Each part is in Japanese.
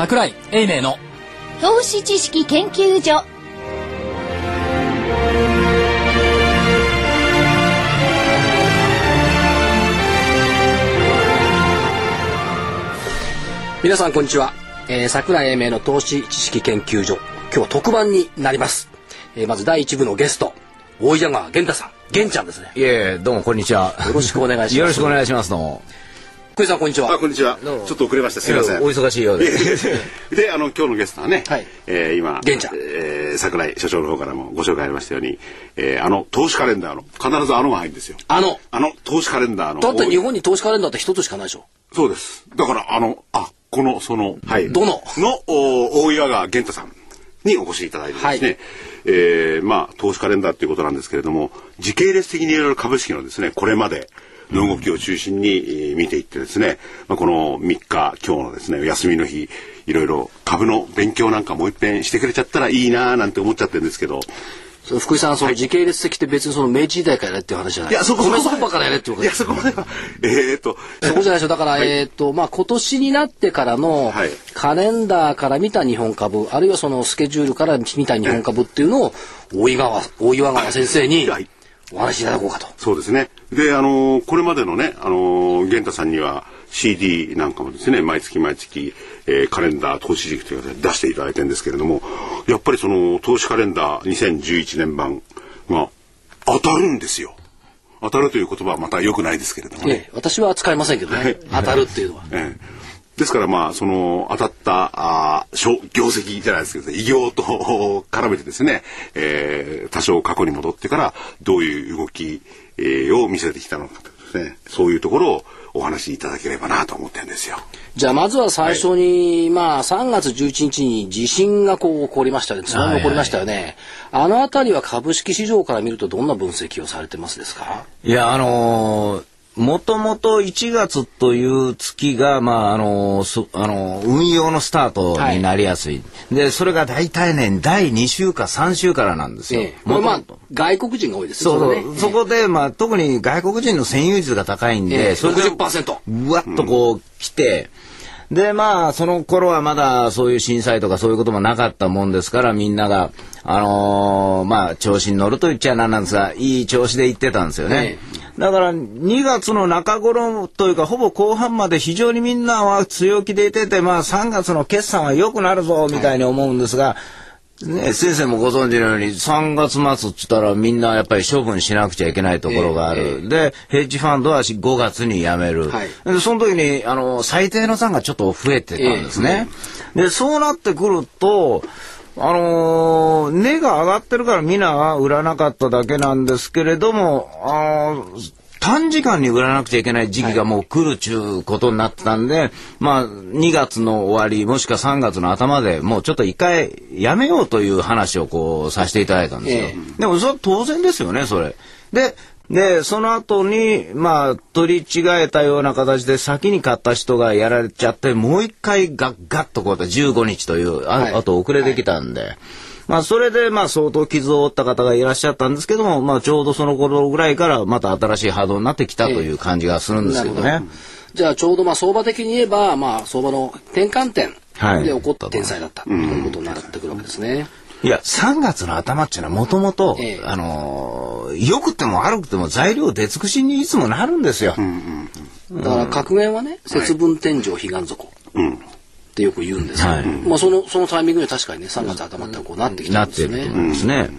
桜井英明の投資知識研究所。皆さんこんにちは、えー、桜井英明の投資知識研究所。今日は特番になります、えー、まず第一部のゲスト大井川源太さん。源ちゃんですね。いえ、どうもこんにちは。よろしくお願いします。よろしくお願いします。どうも。福井さんこんにちはあ、こんにちは。ちょっと遅れました。すみません。お忙しいようで。で、あの、今日のゲストはね、はいえー今、玄ちゃんえー桜井所長の方からもご紹介ありましたように、えーあの、投資カレンダーの、必ずあのが入るんですよ。あのあの、投資カレンダーの。だって日本に投資カレンダーって一つしかないでしょそうです。だから、あの、あ、この、その、はい。どのの、お大岩川源太さんにお越しいただいてですね、はいえーまあ、投資カレンダーということなんですけれども、時系列的にいろいろ株式のですね、これまでの動きを中心にえー見ていってですね、まあ、この3日、今日のですね、お休みの日、いろいろ株の勉強なんかもう一遍してくれちゃったらいいなーなんて思っちゃってるんですけど、その福井さんその時系列的って別にその明治時代からやれっていう話じゃないいや、そこ米相場からやれってこといや、そこまでは、えーっと、そこじゃないでしょ。だから、えっ、とまあ今年になってからのはい。カレンダーから見た日本株、あるいはそのスケジュールから見た日本株っていうのを大井川大岩川先生にはい。お話しいただこうかと。そうですね。で、あのーこれまでのね、あのー源太さんには CD なんかもですね、毎月毎月、えーカレンダー投資時期ということで出していただいてるんですけれども、やっぱりその投資カレンダー2011年版が当たるんですよ。当たるという言葉はまた良くないですけれどもね。ええ私は使いませんけどね、当たるっていうのは。ええですからまあその当たったあ業績じゃないですけど、ね、異業と絡めてですね、えー多少過去に戻ってからどういう動き、えーを見せてきたのかとですねそういうところをお話しいただければなと思ってるんですよ。じゃあまずは最初に、まあ3月11日に地震がこう起こりましたね。津波が起こりましたよね。あのあたりは株式市場から見るとどんな分析をされてますですか？いや、あのーもともと1月という月が、まあ、あのあのー運用のスタートになりやすい。で、それが大体ね、第2週か3週からなんですよ。ええ。まあ外国人が多いですそうれね。そこで、まあ、特に外国人の占有率が高いんええ。で、それで60%うわっとこう来て、で、まあ、その頃はまだそういう震災とかそういうこともなかったもんですから、みんなが、あのーまあ、調子に乗ると言っちゃなんなんですが、いい調子で行ってたんですよね。だから、2月の中頃というか、ほぼ後半まで非常にみんなは強気でいてて、まあ、3月の決算は良くなるぞ、みたいに思うんですが、ね、先生もご存知のように3月末っつったらみんなやっぱり処分しなくちゃいけないところがある。で、ヘッジファンドは5月に辞める。はいでその時に、あの、最低の残がちょっと増えてたんですね。で、そうなってくると、あのー値が上がってるからみんなは売らなかっただけなんですけれども、あのー短時間に売らなくちゃいけない時期がもう来るちゅうことになってたんで、まあ、2月の終わり、もしくは3月の頭でもうちょっと一回やめようという話をこうさせていただいたんですよ。えでもそれは当然ですよね、それ。で、で、その後に、まあ、取り違えたような形で先に買った人がやられちゃって、もう一回ガッガッとこうやって15日という、あ,、はいあと遅れてきたんで。まあ、それで、まあ、相当傷を負った方がいらっしゃったんですけども、まあ、ちょうどその頃ぐらいから、また新しい波動になってきたという感じがするんですけどね。じゃあちょうどまあ相場的に言えば、まあ相場の転換点はいで起こった天才だったということになってくるわけですね。いや、3月の頭っていうのはもともとええ、あのー良くても悪くても材料出尽くしにいつもなるんですよ。だから格言はね、節分天井彼岸底ってよく言うんですけど、はい。まあそのそのタイミングで確かにね、3月頭ってこうなってきたなんってるですね。んですね。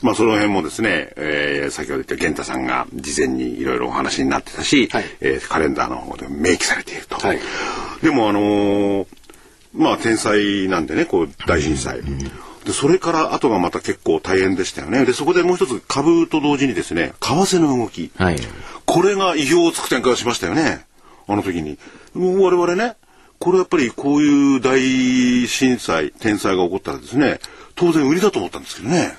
まあその辺もですね、えー先ほど言った源太さんが事前にいろいろお話になってたし、はい。えーカレンダーの方で明記されていると。はい。でもあのーまあ天災なんでね、こう大震災。でそれから後がまた結構大変でしたよね。でそこでもう一つ株と同時にですね、為替の動き。はい。これが意表をつく展開をしましたよね。あの時に。もう我々ね、これやっぱりこういう大震災、天災が起こったらですね、当然売りだと思ったんですけどね。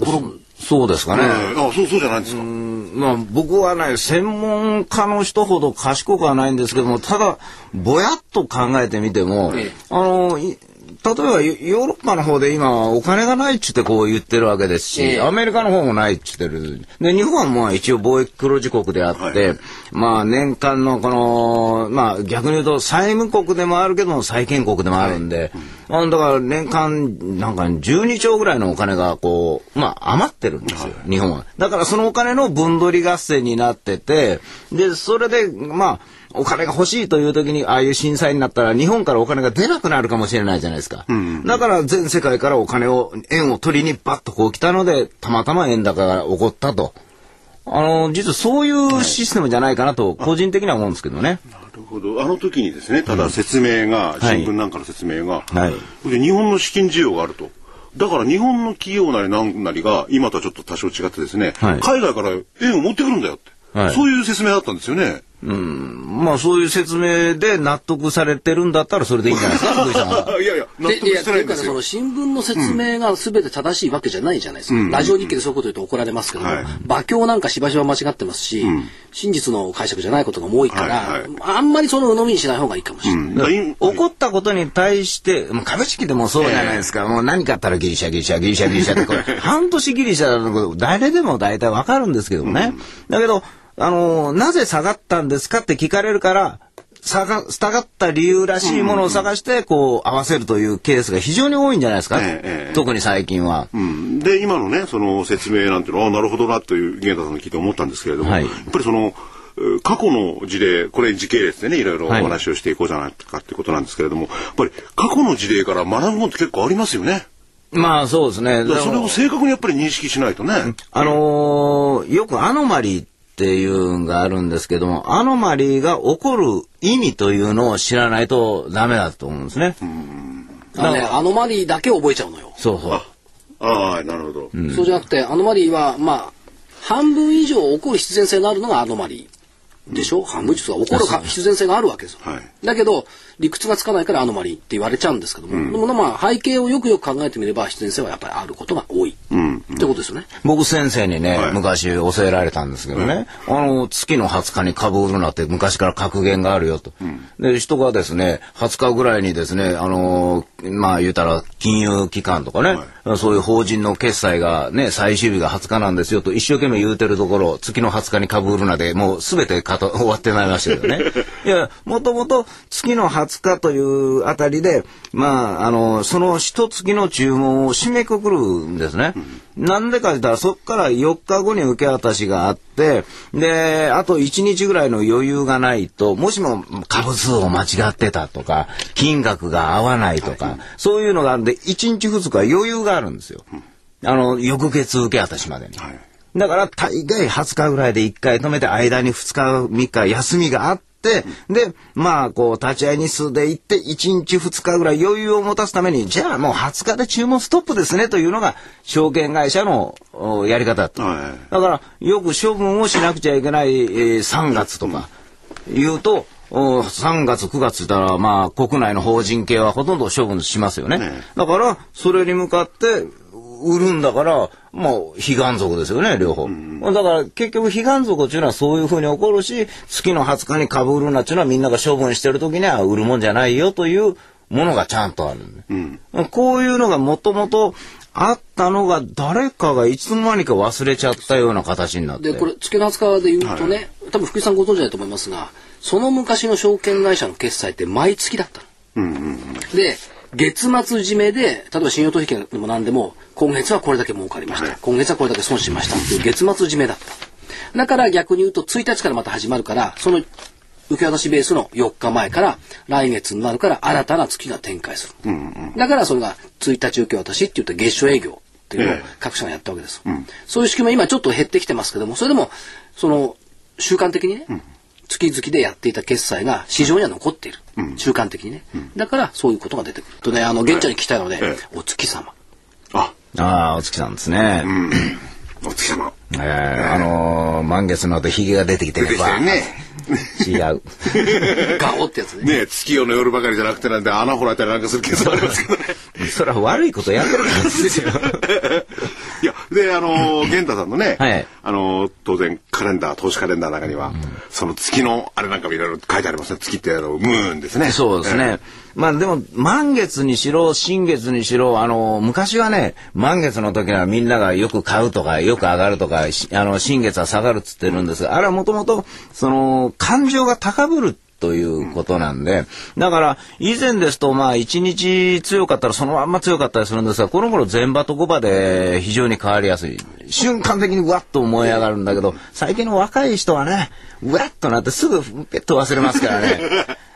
こそうですかれ、ね。えーあ、そう、そうじゃないんですか。まあ、僕はね、専門家の人ほど賢くはないんですけども、ただ、ぼやっと考えてみても、ええあの、い例えばヨーロッパの方で今お金がないっちゅってこう言ってるわけですし、ええアメリカの方もないっちってる。で、日本はまあ一応貿易黒字国であって、はいまあ年間のこの、まあ逆に言うと債務国でもあるけども債権国でもあるんで、まあだから年間なんか12兆ぐらいのお金がこう、まあ余ってるんですよ、日本は。だからそのお金の分取り合戦になってて、で、それで、まあ、お金が欲しいという時にああいう震災になったら日本からお金が出なくなるかもしれないじゃないですか。だから全世界からお金を、円を取りにバッとこう来たので、たまたま円高が起こったと。あの、実はそういうシステムじゃないかなと、個人的には思うんですけどね。なるほど。あの時にですね、ただ説明が、はい新聞なんかの説明が、はいで日本の資金需要があると。だから日本の企業なりなんなりが、今とはちょっと多少違ってですね、はい海外から円を持ってくるんだよって、はいそういう説明だったんですよね。まあそういう説明で納得されてるんだったらそれでいいんじゃないですか、福井さんは。いやいや、納で、いや、得してないんですよというかねその。新聞の説明が全て正しいわけじゃないじゃないですか。ラジオ日記でそういうこと言うと怒られますけども、はい馬鏡なんかしばしば間違ってますし、真実の解釈じゃないことが多いから、はいはいあんまりその鵜呑みにしない方がいいかもしれない。うんだからい起こったことに対して、もう株式でもそうじゃないですか。もう何かあったらギリシャ、ギリシャ、ギリシャ、ギリシャってこれ、半年ギリシャのこと、誰でも大体わかるんですけどね。だけど、あのーなぜ下がったんですかって聞かれるから、下が、下がった理由らしいものを探して、こう、合わせるというケースが非常に多いんじゃないですか？ええええ特に最近は。うんで、今のね、その説明なんていうのは、あなるほどなという、源太さんの聞いて思ったんですけれども、はいやっぱりその、えー過去の事例、これ時系列でね、いろいろおはい話をしていこうじゃないかっていうことなんですけれども、やっぱり過去の事例から学ぶものって結構ありますよね。まあそうですね。それを正確にやっぱり認識しないとね。あのーよくアノマリーっていうのがあるんですけども、アノマリーが起こる意味というのを知らないとダメだと思うんですね。あのね、アノマリーだけ覚えちゃうのよ。そうそう。ああ、なるほど。そうじゃなくて、アノマリーは、まあ、半分以上起こる必然性があるのがアノマリー。でしょ？半分以上が起こるか必然性があるわけですよ。はいだけど、理屈がつかないからアノマリーって言われちゃうんですけども、でもまあ、背景をよくよく考えてみれば必然性はやっぱりあることが多い。ってことですよね。僕先生にね、はい昔教えられたんですけどね、あの、月の20日に株売るなって昔から格言があるよと。で、人がですね、20日ぐらいにですね、あの、まあ言うたら金融機関とかね、そういう法人の決済がね、最終日が20日なんですよと一生懸命言うてるところ、月の20日に株売るなでもう全てかと終わってまいりましたけどね。いや、もともと月の20日というあたりで、まあ、あの、その一月の注文を締めくくるんですね。なんでかって言ったら、そこから4日後に受け渡しがあって、で、あと1日ぐらいの余裕がないと、もしも株数を間違ってたとか、金額が合わないとか、そういうのがあるんで、1日2日余裕があるんですよ。あの、翌月受け渡しまでに。はいだから大概20日ぐらいで1回止めて間に2日3日休みがあって、で、まあこう立ち会い日数で行って1日2日ぐらい余裕を持たすために、じゃあもう20日で注文ストップですねというのが証券会社のおやり方だった。はいだからよく処分をしなくちゃいけない、えー3月とか言うと、お3月9月だらまあ国内の法人系はほとんど処分しますよね。ねだからそれに向かって売るんだから、もう、悲願族ですよね、両方。だから、結局、悲願族っていうのはそういうふうに起こるし、月の20日に株売るなっていうのはみんなが処分してる時には売るもんじゃないよというものがちゃんとある、こういうのがもともとあったのが、誰かがいつの間にか忘れちゃったような形になって。で、これ、月の20日で言うとね、多分福井さんご存知だと思いますが、その昔の証券会社の決済って毎月だったの。で、月末締めで、例えば信用取引でも何でも、今月はこれだけ儲かりました。今月はこれだけ損しましたっていう月末締めだった。だから逆に言うと1日からまた始まるから、その受け渡しベースの4日前から来月になるから新たな月が展開する。だからそれが1日受け渡しって言って月初営業っていうのをええ各社がやったわけです。そういう仕組みは今ちょっと減ってきてますけども、それでも、その、習慣的にね、月々でやっていた決済が市場には残っている。習慣的にね。だからそういうことが出てくる。とね、あの、現地に聞きたいので、えお月様。あ、ああ、お月さんですね。お月様。えーあのー満月の後、髭が出てきてね。違う。ガオってやつね。ね月夜の夜ばかりじゃなくてなんで穴掘られたりなんかするケースもありますけどね。それは悪いことやってるからですよ。で、あのー、玄太さんのね、はいあのー、当然カレンダー、投資カレンダーの中には、その月の、あれなんかもいろいろ書いてありますね。月ってあの、ムーンですね。そうですね。まあでも、満月にしろ、新月にしろ、あの、昔はね、満月の時はみんながよく買うとか、よく上がるとか、あの、新月は下がるっつってるんですが、あれはもともと、その、感情が高ぶるということなんで、だから、以前ですと、まあ、一日強かったらそのまんま強かったりするんですが、この頃前場と後場で非常に変わりやすい。瞬間的にわっと燃え上がるんだけど、最近の若い人はね、うわっとなってすぐペッと忘れますからね。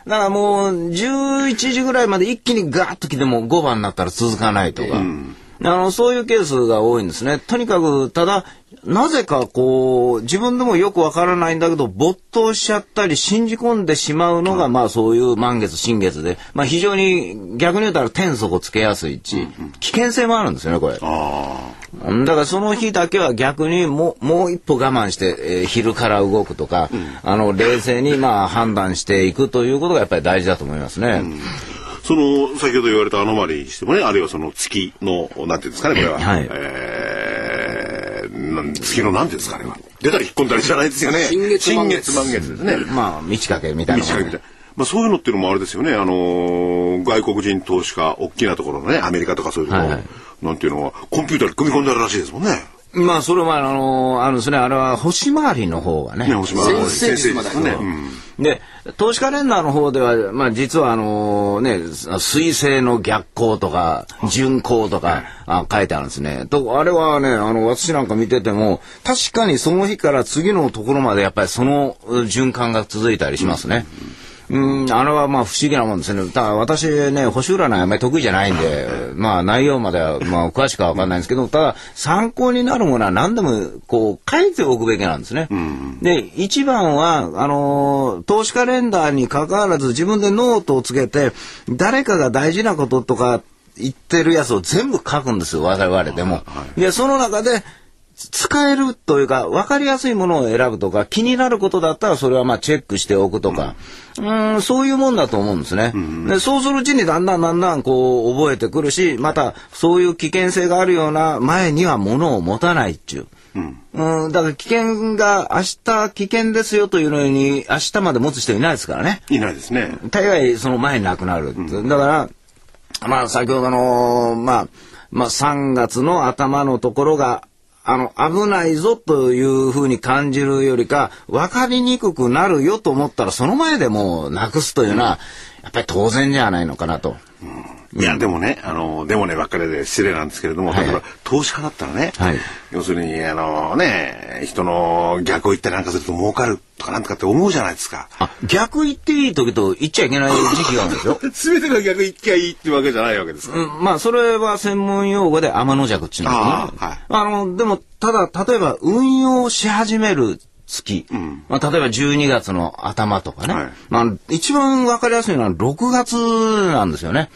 だからもう、11時ぐらいまで一気にガーッと来ても5番になったら続かないとか。うんあの、そういうケースが多いんですね。とにかく、ただ、なぜかこう、自分でもよくわからないんだけど、没頭しちゃったり信じ込んでしまうのが、まあそういう満月、新月で、まあ非常に逆に言ったら天底つけやすいし、危険性もあるんですよね、これ。だからその日だけは逆にもう、もう一歩我慢して、えー、昼から動くとか、うん、あの、冷静にまあ判断していくということがやっぱり大事だと思いますね。うんその、先ほど言われたアノマリにしてもね、あるいはその月の、なんていうんですかね、これは。はい。えー、月のなんていうんですかね、出たり引っ込んだりじゃないですよね。新月満月。満月ですね。まあ、満ち欠けみたいな。満ち欠けみたいな。まあ、そういうのっていうのもあれですよね、あのー、外国人投資家、大きなところのね、アメリカとかそういうところ、はいはい、なんていうのは、コンピューターに組み込んであるらしいですもんね。まあ、それは、あのー、あるんですね、あれは星回りの方がね。ね星回り。先生ですね。うんで、投資カレンダーの方では、まあ実はあのね、水星の逆行とか、順行とか、あ書いてあるんですね。と、あれはね、あの、私なんか見てても、確かにその日から次のところまでやっぱりその循環が続いたりしますね。うんうん、あれはまあ不思議なもんですね。ただ私ね、星占いあんまり得意じゃないんで、まあ内容まではまあ詳しくはわかんないんですけど、ただ参考になるものは何でもこう書いておくべきなんですね。うん、で、一番は、あのー、投資カレンダーに関わらず自分でノートをつけて、誰かが大事なこととか言ってるやつを全部書くんですよ、我々でも。で、その中で、使えるというか、分かりやすいものを選ぶとか、気になることだったらそれはまあチェックしておくとか、うん、そういうもんだと思うんですね、で。そうするうちにだんだんだんだんこう覚えてくるし、またそういう危険性があるような前には物を持たないっていう。うん、うん、だから危険が明日危険ですよというのに明日まで持つ人いないですからね。いないですね。大概その前になくなる。うん、だから、まあ先ほどの、まあ、まあ3月の頭のところがあの、危ないぞというふうに感じるよりか、分かりにくくなるよと思ったら、その前でもうなくすというのは、やっぱり当然じゃないのかなと。うんいや、でもね、あの、でもねばっかりで失礼なんですけれども、例えば、投資家だったらね、はい、要するに、あのね、人の逆を言ったりなんかすると儲かるとかなんとかって思うじゃないですか。逆言っていい時と言っちゃいけない時期があるんですよ。すべてが逆言っちゃいいってわけじゃないわけですか。うん、まあ、それは専門用語で天の弱っていうのは、ね、はい、あの、でも、ただ、例えば、運用し始める月、うん、まあ、例えば12月の頭とかね、はい、まあ、一番わかりやすいのは6月なんですよね。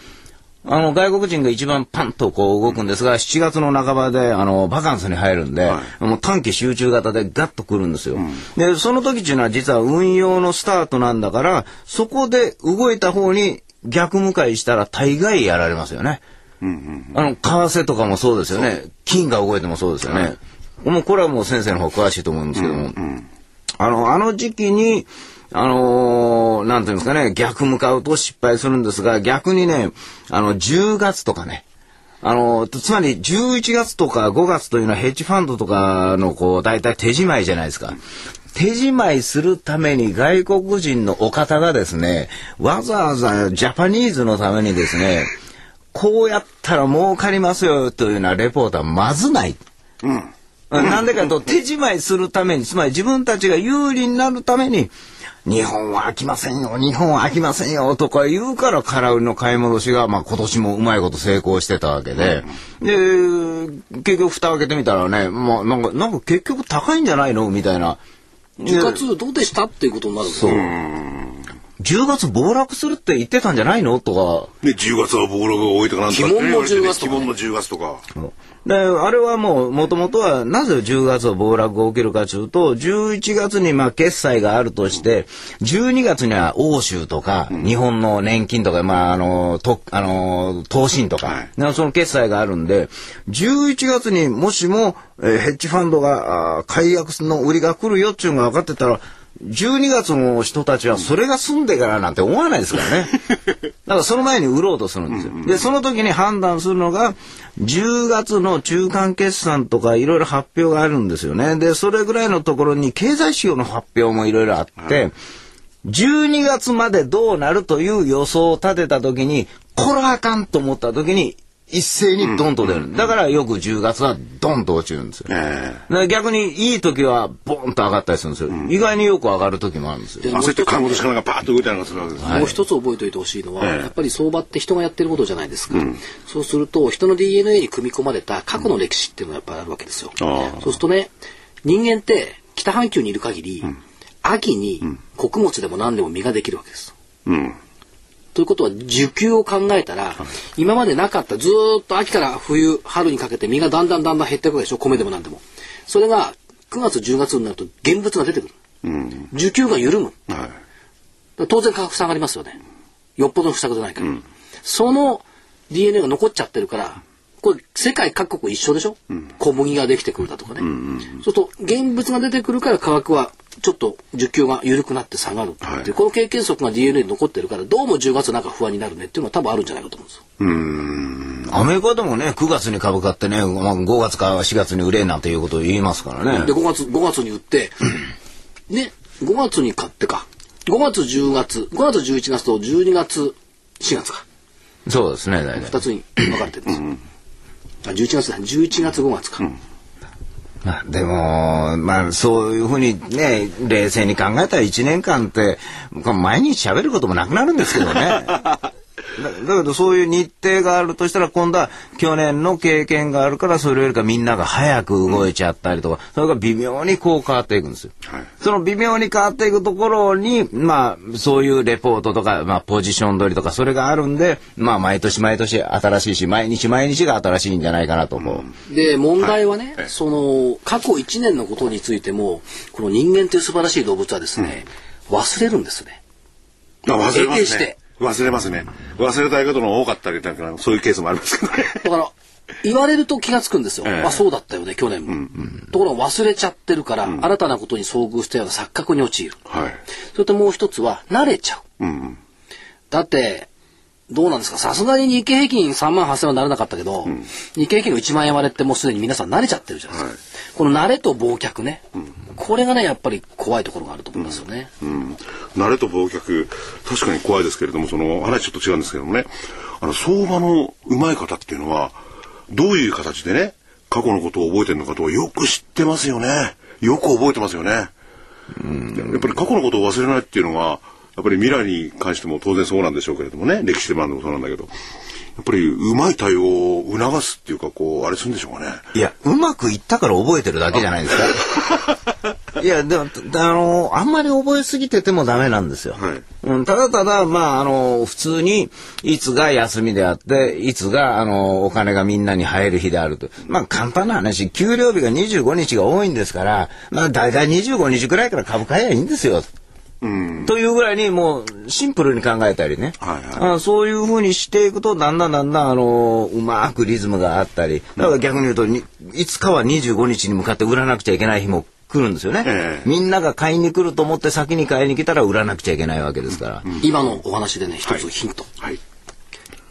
あの、外国人が一番パンとこう動くんですが、7月の半ばで、あの、バカンスに入るんで、はい、もう短期集中型でガッと来るんですよ。うん、で、その時っていうのは実は運用のスタートなんだから、そこで動いた方に逆向かいしたら大概やられますよね。うんうんうん、あの、為替とかもそうですよね。金が動いてもそうですよね。はい、もうこれはもう先生の方詳しいと思うんですけども、うんうん、あの、あの時期に、あのー、なんていうんですかね、逆向かうと失敗するんですが、逆にね、あの、10月とかね、あの、つまり11月とか5月というのはヘッジファンドとかのこう、大体手仕舞いじゃないですか。手仕舞いするために外国人のお方がですね、わざわざジャパニーズのためにですね、こうやったら儲かりますよというようなレポートはまずない。うん。なんでかと手仕舞いするために、つまり自分たちが有利になるために、日本は飽きませんよ、日本は飽きませんよ、とか言うから空売りの買い戻しが、まあ今年もうまいこと成功してたわけで、で、結局蓋開けてみたらね、まあなんか、なんか結局高いんじゃないのみたいな。10月どうでしたっていうことになるそう。10月暴落するって言ってたんじゃないの？とか。ね、10月は暴落が多いとかなんとか、ね。鬼門の10月とか、ね。鬼門の10月とか。で、あれはもう、もともとは、なぜ10月は暴落が起きるかというと、11月にまあ決済があるとして、12月には欧州とか、日本の年金とか、まあ、あの、と、あの、投信とか、はい、その決済があるんで、11月にもしも、えー、ヘッジファンドが、あ解約の売りが来るよっていうのが分かってたら、12月の人たちはそれが済んでからなんて思わないですからね。だからその前に売ろうとするんですよ。で、その時に判断するのが、10月の中間決算とかいろいろ発表があるんですよね。で、それぐらいのところに経済指標の発表もいろいろあって、12月までどうなるという予想を立てた時に、これはあかんと思った時に、一斉にドンと出る、うん、だからよく10月はドンと落ちるんですよ。えー、逆にいい時はボンと上がったりするんですよ。うん、意外によく上がる時もあるんですよ。焦って買い戻しかなんかパーッと動いたりするわけです、はい、もう一つ覚えておいてほしいのは、えー、やっぱり相場って人がやってることじゃないですか。うん、そうすると人の DNA に組み込まれた過去の歴史っていうのがやっぱりあるわけですよ。そうするとね、人間って北半球にいる限り、秋に穀物でも何でも実ができるわけです。うんということは需給を考えたら、今までなかったずっと秋から冬春にかけて実がだんだんだんだん減っていくわけでしょ米でも何でも。それが9月10月になると現物が出てくる、うん、需給が緩む、はい、当然価格下がりますよね。よっぽどの不作じゃないから、うん、その DNA が残っちゃってるからこれ世界各国一緒でしょ、うん、小麦ができてくるだとかね、うんうん、そうすると現物が出てくるから価格はちょっと需給が緩くなって下がるっていう、はい、この経験則が DNA に残ってるからどうも10月なんか不安になるねっていうのは多分あるんじゃないかと思うんですよ。うん。アメリカでもね9月に株買ってね、まあ、5月から4月に売れなんていうことを言いますからね。で5月 ,5 月に売ってね5月に買ってか。5月10月5月11月と12月4月か。そうですね大体。2つに分かれてるんですよ。あ11月だ11月5月か。うんまあ、でも、まあ、そういうふうにね、冷静に考えたら1年間って、毎日喋ることもなくなるんですけどね。だけどそういう日程があるとしたら今度は去年の経験があるからそれよりかみんなが早く動いちゃったりとか、それが微妙にこう変わっていくんですよ。はい、その微妙に変わっていくところに、まあそういうレポートとか、まあポジション取りとかそれがあるんで、まあ毎年毎年新しいし、毎日毎日が新しいんじゃないかなと思う。うん、で、問題はね、はい、その過去1年のことについても、この人間という素晴らしい動物はですね、うん、忘れるんですね。あ忘れますね。忘れますね。忘れたいことの多かったりなんかそういうケースもありますけどね。だから言われると気がつくんですよ。ええ、あそうだったよね去年も、うんうん、ところが忘れちゃってるから、うん、新たなことに遭遇したような錯覚に陥る。はい、それともう一つは慣れちゃう。うんうん、だってどうなんですか？さすがに日経平均3万8000はならなかったけど、うん、日経平均の1万円割れってもうすでに皆さん慣れちゃってるじゃないですか。はい、この慣れと忘却ね、うん、これがねやっぱり怖いところがあると思いますよね。うん、慣れと忘却。確かに怖いですけれどもその話ちょっと違うんですけどもね。あの相場のうまい方っていうのはどういう形でね過去のことを覚えてるのかとよく知ってますよね。よく覚えてますよね。うん、やっぱり過去のことを忘れないっていうのはやっぱり未来に関しても当然そうなんでしょうけれどもね。歴史でもあるのもそうなんだけど。やっぱりうまい対応を促すっていうかこうあれするんでしょうかね。いやうまくいったから覚えてるだけじゃないですか。いやでもあのあんまり覚えすぎててもダメなんですよ、はい。うん、ただただまああの普通にいつが休みであっていつがあのお金がみんなに入る日であると。まあ簡単な話給料日が25日が多いんですからまあ大体25日くらいから株買えばいいんですよというぐらいにもうシンプルに考えたりね、はいはい、あそういうふうにしていくとだんだんだんだんあのうまくリズムがあったり。だから逆に言うとにいつかは25日に向かって売らなくちゃいけない日も来るんですよね、えー、みんなが買いに来ると思って先に買いに来たら売らなくちゃいけないわけですから、うん、今のお話でね一つヒント、はい、はい、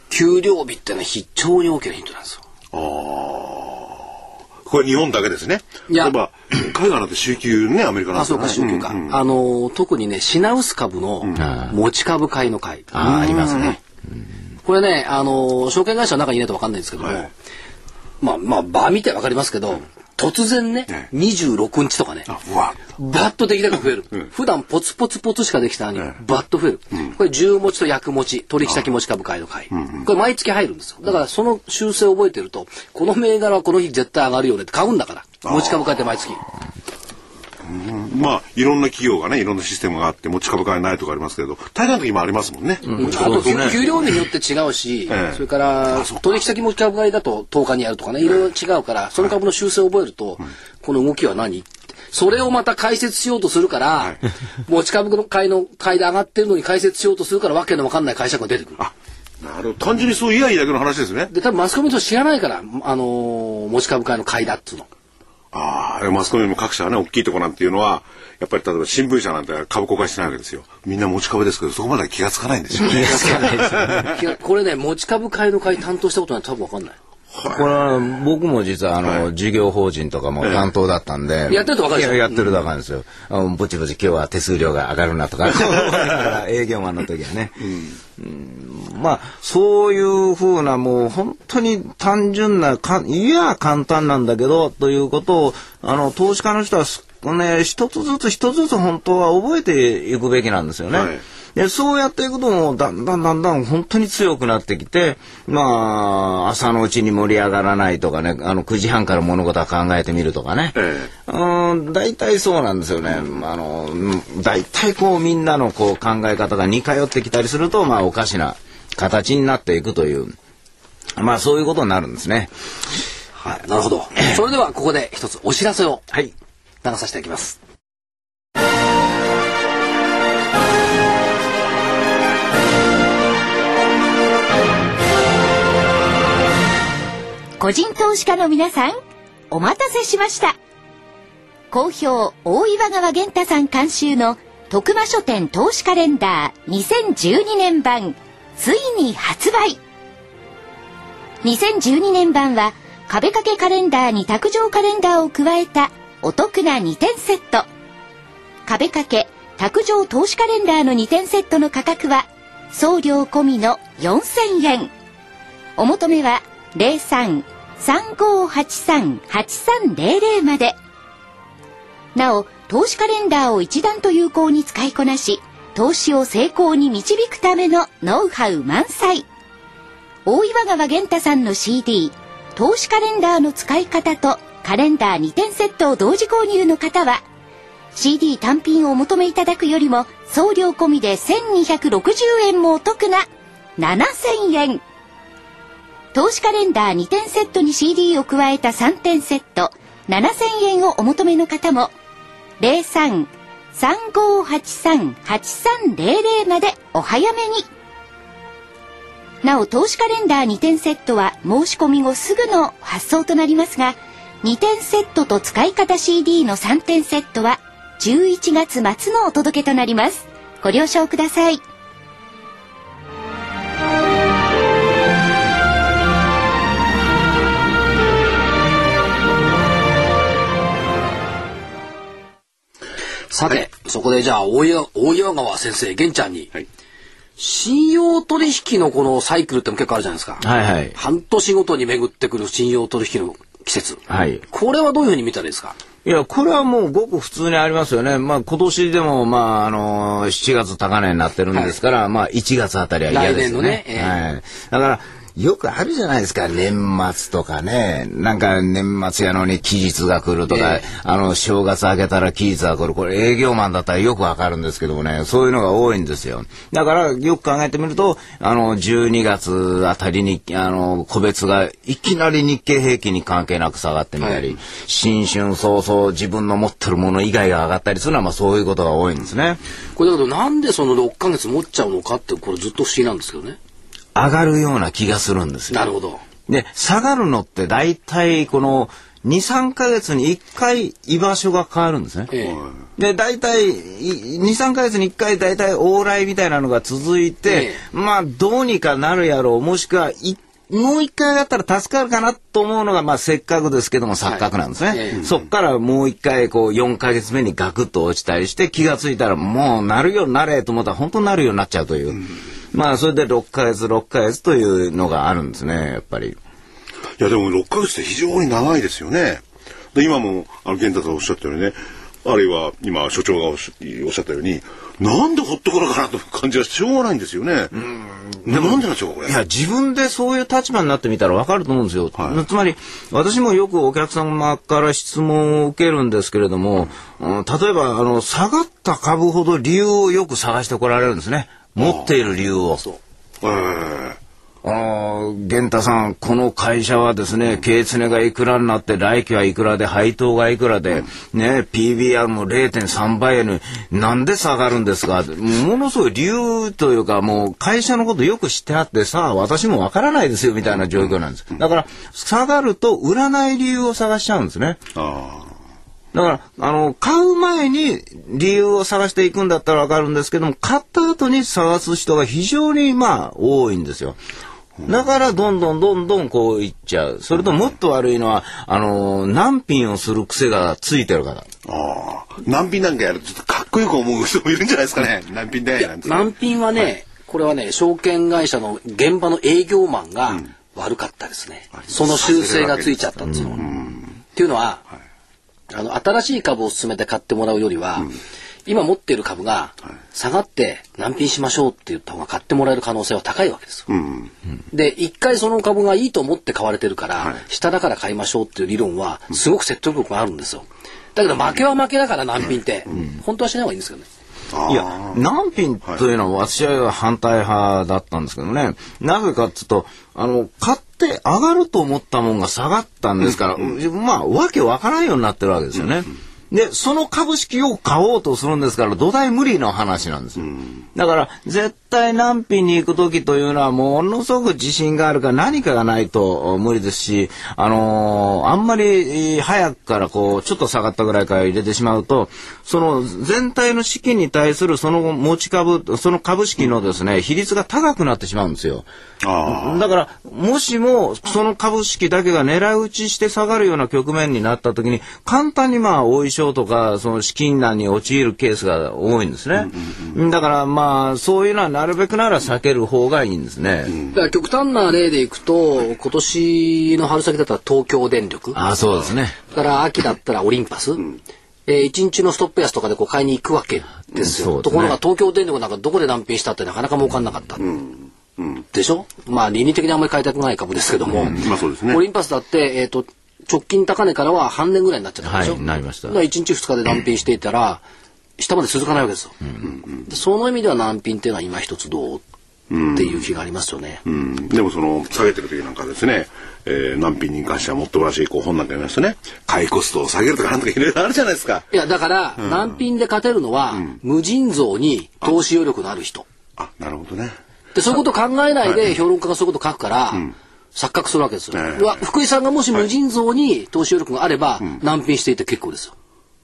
給料日ってね非常に大きなヒントなんですよ。ああこれ日本だけですね。いや、例えば、海外なんて週休ね、アメリカなんあ、そうか、週休か。うんうん、あの、特にね、品薄株の持ち株買いの会。あ、ありますね。これね、あの、証券会社の中にいないと分かんないんですけども、はい、まあ、まあ、場見て分かりますけど、突然ね、ね26日とかね、バッと出来高増える、うん、普段ポツポツポツしかできたのに、バッと増える、うん、これ10持ちと役持ち取引先持ち株買いの買い、うん、これ毎月入るんですよ。だからその修正を覚えてるとこの銘柄はこの日絶対上がるよねって買うんだから。持ち株買いって毎月まあいろんな企業がねいろんなシステムがあって持ち株買いないとかありますけど大概の時もありますもんね。うん、あと給料日によって違うし、ええ、それから取引先持ち株買いだと10日にやるとかねいろいろ違うからその株の修正を覚えると、この動きは何？それをまた解説しようとするから、はい、持ち株の買いの買いで上がってるのに解説しようとするからわけのわかんない解釈が出てくる。なるほど。単純にそういやいいだけの話ですね。で多分マスコミと知らないから、あのー、持ち株買いの買いだっつうの。ああ、マスコミも各社はね、大きいとこなんていうのは、やっぱり例えば新聞社なんて株公開してないわけですよ。みんな持ち株ですけど、そこまで気がつかないんですよ。気がつかないですよね。これね、持ち株会の会担当したことない多分わかんない。これは僕も実はあの、事業法人とかも担当だったんで、やってると分かるでしょ？やってると分かるんですよ、ぼちぼち今日は手数料が上がるなとか 営業マンの時はね、うん。まあそういうふうなもう本当に単純なかいや簡単なんだけどということをあの投資家の人はね一つずつ一つずつ本当は覚えていくべきなんですよね。はいで、そうやっていくともだんだんだんだん本当に強くなってきて、まあ、朝のうちに盛り上がらないとかね、あの、9時半から物事は考えてみるとかね。ええ、うん、大体そうなんですよね。あの、大体こうみんなのこう考え方が似通ってきたりすると、まあ、おかしな形になっていくという、まあ、そういうことになるんですね。はい、なるほど。それではここで一つお知らせを。はい。流させていただきます。個人投資家の皆さん、お待たせしました。好評、大岩川源太さん監修の徳間書店投資カレンダー2012年版、ついに発売。2012年版は、壁掛けカレンダーに卓上カレンダーを加えたお得な2点セット。壁掛け、卓上投資カレンダーの2点セットの価格は、送料込みの4000円。お求めは03-3583-8300まで。なお、投資カレンダーを一段と有効に使いこなし、投資を成功に導くためのノウハウ満載。大岩川源太さんの CD、投資カレンダーの使い方とカレンダー2点セットを同時購入の方は、CD 単品をお求めいただくよりも送料込みで1260円もお得な7000円。投資カレンダー2点セットに CD を加えた3点セット7000円をお求めの方も03-3583-8300までお早めに。なお投資カレンダー2点セットは申し込み後すぐの発送となりますが2点セットと使い方 CD の3点セットは11月末のお届けとなります。ご了承ください。さて、そこでじゃあ大岩、大岩川先生、玄ちゃんに、はい、信用取引のこのサイクルっても結構あるじゃないですか。はいはい。半年ごとに巡ってくる信用取引の季節。はい。これはどういうふうに見たらいいですか？いや、これはもうごく普通にありますよね。まあ今年でも、まああのー、7月高値になってるんですから、はい、まあ1月あたりは嫌ですよね。来年のね。えー、はい。だから、よくあるじゃないですか、年末とかね。なんか年末やのに期日が来るとか、えー、あの、正月明けたら期日が来る。これ営業マンだったらよくわかるんですけどもね、そういうのが多いんですよ。だから、よく考えてみると、あの、12月あたりに、あの、個別がいきなり日経平均に関係なく下がってみたり、はい、新春早々自分の持ってるもの以外が上がったりするのは、まあそういうことが多いんですね。これだけど、なんでその6ヶ月持っちゃうのかって、これずっと不思議なんですけどね。上がるような気がするんですよ。なるほど。で、下がるのって大体この2、3ヶ月に1回居場所が変わるんですね。ええ、で、大体、2、3ヶ月に1回大体往来みたいなのが続いて、え、まあ、どうにかなるやろう、もしくは、もう一回上がったら助かるかなと思うのが、まあ、せっかくですけども錯覚なんですね。はいそっからもう一回、こう、4ヶ月目にガクッと落ちたりして、気がついたら、もうなるようになれと思ったら、本当になるようになっちゃうという。うんまあ、それで6ヶ月、6ヶ月というのがあるんですね、やっぱり。いや、でも6ヶ月って非常に長いですよね。で今も、あの、源太さんおっしゃったようにね、あるいは今、所長がおっしゃったように、なんでほっとくのかなという感じはしょうがないんですよね。うん。なんでなんでしょうか、これ。いや、自分でそういう立場になってみたらわかると思うんですよ。はい、つまり、私もよくお客様から質問を受けるんですけれども、うん、例えば、あの、下がった株ほど理由をよく探してこられるんですね。持っている理由を。そう。えーああ、源太さん、この会社はですね、経常がいくらになって、来期はいくらで、配当がいくらで、ね、PBR も0.3倍円なんで下がるんですか？ものすごい理由というか、もう会社のことよく知ってあってさ、私もわからないですよ、みたいな状況なんです。だから、下がると売らない理由を探しちゃうんですね。あだから、あの、買う前に理由を探していくんだったらわかるんですけども、買った後に探す人が非常にまあ多いんですよ。だからどんどんどんどんこういっちゃう。それともっと悪いのは、あの難品をする癖がついてるから。ああ。難品なんかやるとちょっとかっこよく思う人もいるんじゃないですかね。難品でなん難品はね、はい、これはね、証券会社の現場の営業マンが悪かったですね。うん、その修正がついちゃったんですよ。っていうのは、はい、あの、新しい株を進めて買ってもらうよりは、うん今持っている株が下がって難品しましょうって言った方が買ってもらえる可能性は高いわけですよ。うん、で、一回その株がいいと思って買われてるから、はい、下だから買いましょうっていう理論はすごく説得力があるんですよ。だけど負けは負けだから難品って、うん、本当はしない方がいいんですけどね。いや、難品というのは私は反対派だったんですけどね。なぜかっていうと、あの、買って上がると思ったもんが下がったんですから、うん、まあ、わけわからんようになってるわけですよね。うんで、その株式を買おうとするんですから、土台無理の話なんですよ。だから、絶対難品に行く時というのは、ものすごく自信があるか何かがないと無理ですし、あのー、あんまり早くからこう、ちょっと下がったぐらいから入れてしまうと、その全体の資金に対するその持ち株、その株式のですね、比率が高くなってしまうんですよ。だから、もしも、その株式だけが狙い撃ちして下がるような局面になった時に、簡単にまあ、大症とか、その資金難に陥るケースが多いんですね。だからまあ、そういうのはなるべくなら避ける方がいいんですね。だから極端な例でいくと、今年の春先だったら東京電力。あそうですね。から秋だったらオリンパス。えー、1日のストップ安とかでこう買いに行くわけですよ。すね、ところが東京電力なんかどこで難品したってなかなか儲かんなかった。うんうん、でしょ？まあ、倫理的にあんまり買いたくない株ですけども、うん、まあそうですね、オリンパスだって、えっ、ー、と、直近高値からは半年ぐらいになっちゃったでしょ、はい、なりました。1日2日で難品していたら、下まで続かないわけですよ。うんでその意味では難品っていうのは今一つどうっていう気がありますよね。うん、でもその下げてる時なんかですね、えー、難品に関してはもっともらしいこう本なんか読みますとね、買いコストを下げるとかなんとかいろいろあるじゃないですか。いやだから、うん、難品で勝てるのは、うん、無尽蔵に投資余力のある人。あなるほどね。でそういうこと考えないで評論家がそういうこと書くから、錯覚するわけですよ。福井さんがもし無尽蔵に投資余力があれば、難品していて結構ですよ。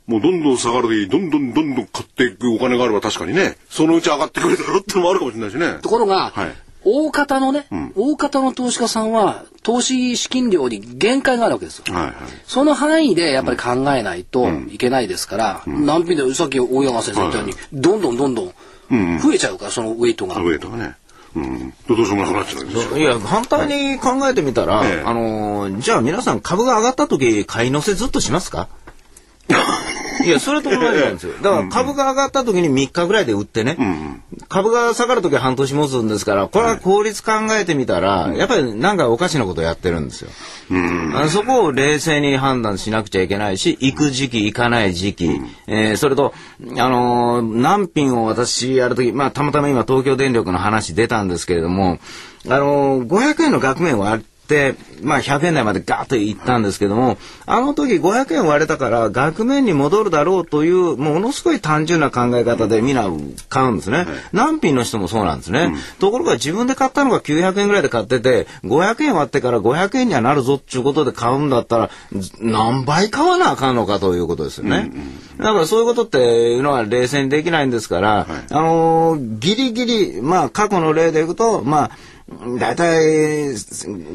もうどんどん下がる時どんどんどんどん買っていくお金があれば確かにね、そのうち上がってくるだろうってのもあるかもしれないしね。ところが、はい、大方のね、うん、大方の投資家さんは、投資資金量に限界があるわけですよ。はいはい、その範囲でやっぱり考えないといけないですから、うん、難品でさっき大山先生言ったように、はい、どんどんどんどん増えちゃうから、そのウェイトが。ウェイトがね。うん、どうしようもなくなっちゃうんですいや、反対に考えてみたら、はい、あのー、じゃあ皆さん株が上がった時、買い乗せずっとしますか？いや、それと同じなんですよ。だから株が上がった時に3日ぐらいで売ってね、株が下がる時は半年持つんですから、これは効率考えてみたら、やっぱりなんかおかしなことやってるんですよ。あそこを冷静に判断しなくちゃいけないし、行く時期、行かない時期、えー、それと、あのー、難品を私やるとき、まあ、たまたま今東京電力の話出たんですけれども、あのー、500円の額面はまあ、100円台までガーッといったんですけども、あの時500円割れたから額面に戻るだろうという、ものすごい単純な考え方でみんな買うんですね。難品の人もそうなんですね。ところが自分で買ったのが900円ぐらいで買ってて、500円割ってから500円にはなるぞっていうことで買うんだったら、何倍買わなあかんのかということですよね。だからそういうことっていうのは冷静にできないんですから、あのー、ギリギリ、まあ過去の例でいくと、まあ、大体、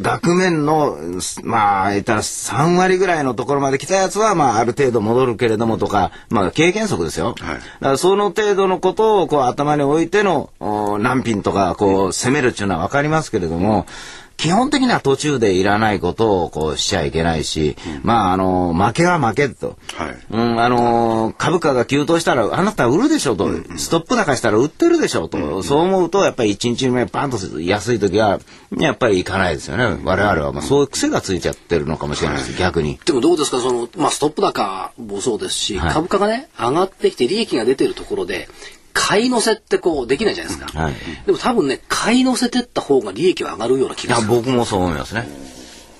額面の、まあ、言ったら3割ぐらいのところまで来たやつは、まあ、ある程度戻るけれどもとか、まあ、経験則ですよ。はい、だからその程度のことを、こう、頭に置いての、難品とか、こう、攻めるっていうのはわかりますけれども、基本的には途中でいらないことをこうしちゃいけないし、うん、まあ、あの、負けは負けと。はい。うん、あの、株価が急騰したら、あなた売るでしょと、うんうん、ストップ高したら売ってるでしょと、うんうん、そう思うと、やっぱり1日目バンと安い時は、やっぱりいかないですよね。我々は、まあ、そういう癖がついちゃってるのかもしれないです、はい、逆に。でもどうですか、その、まあ、ストップ高もそうですし、はい、株価がね、上がってきて利益が出てるところで、買い乗せってこうできないじゃないですか。はい、でも多分ね、買い乗せてった方が利益は上がるような気がする。いや、僕もそう思いますね。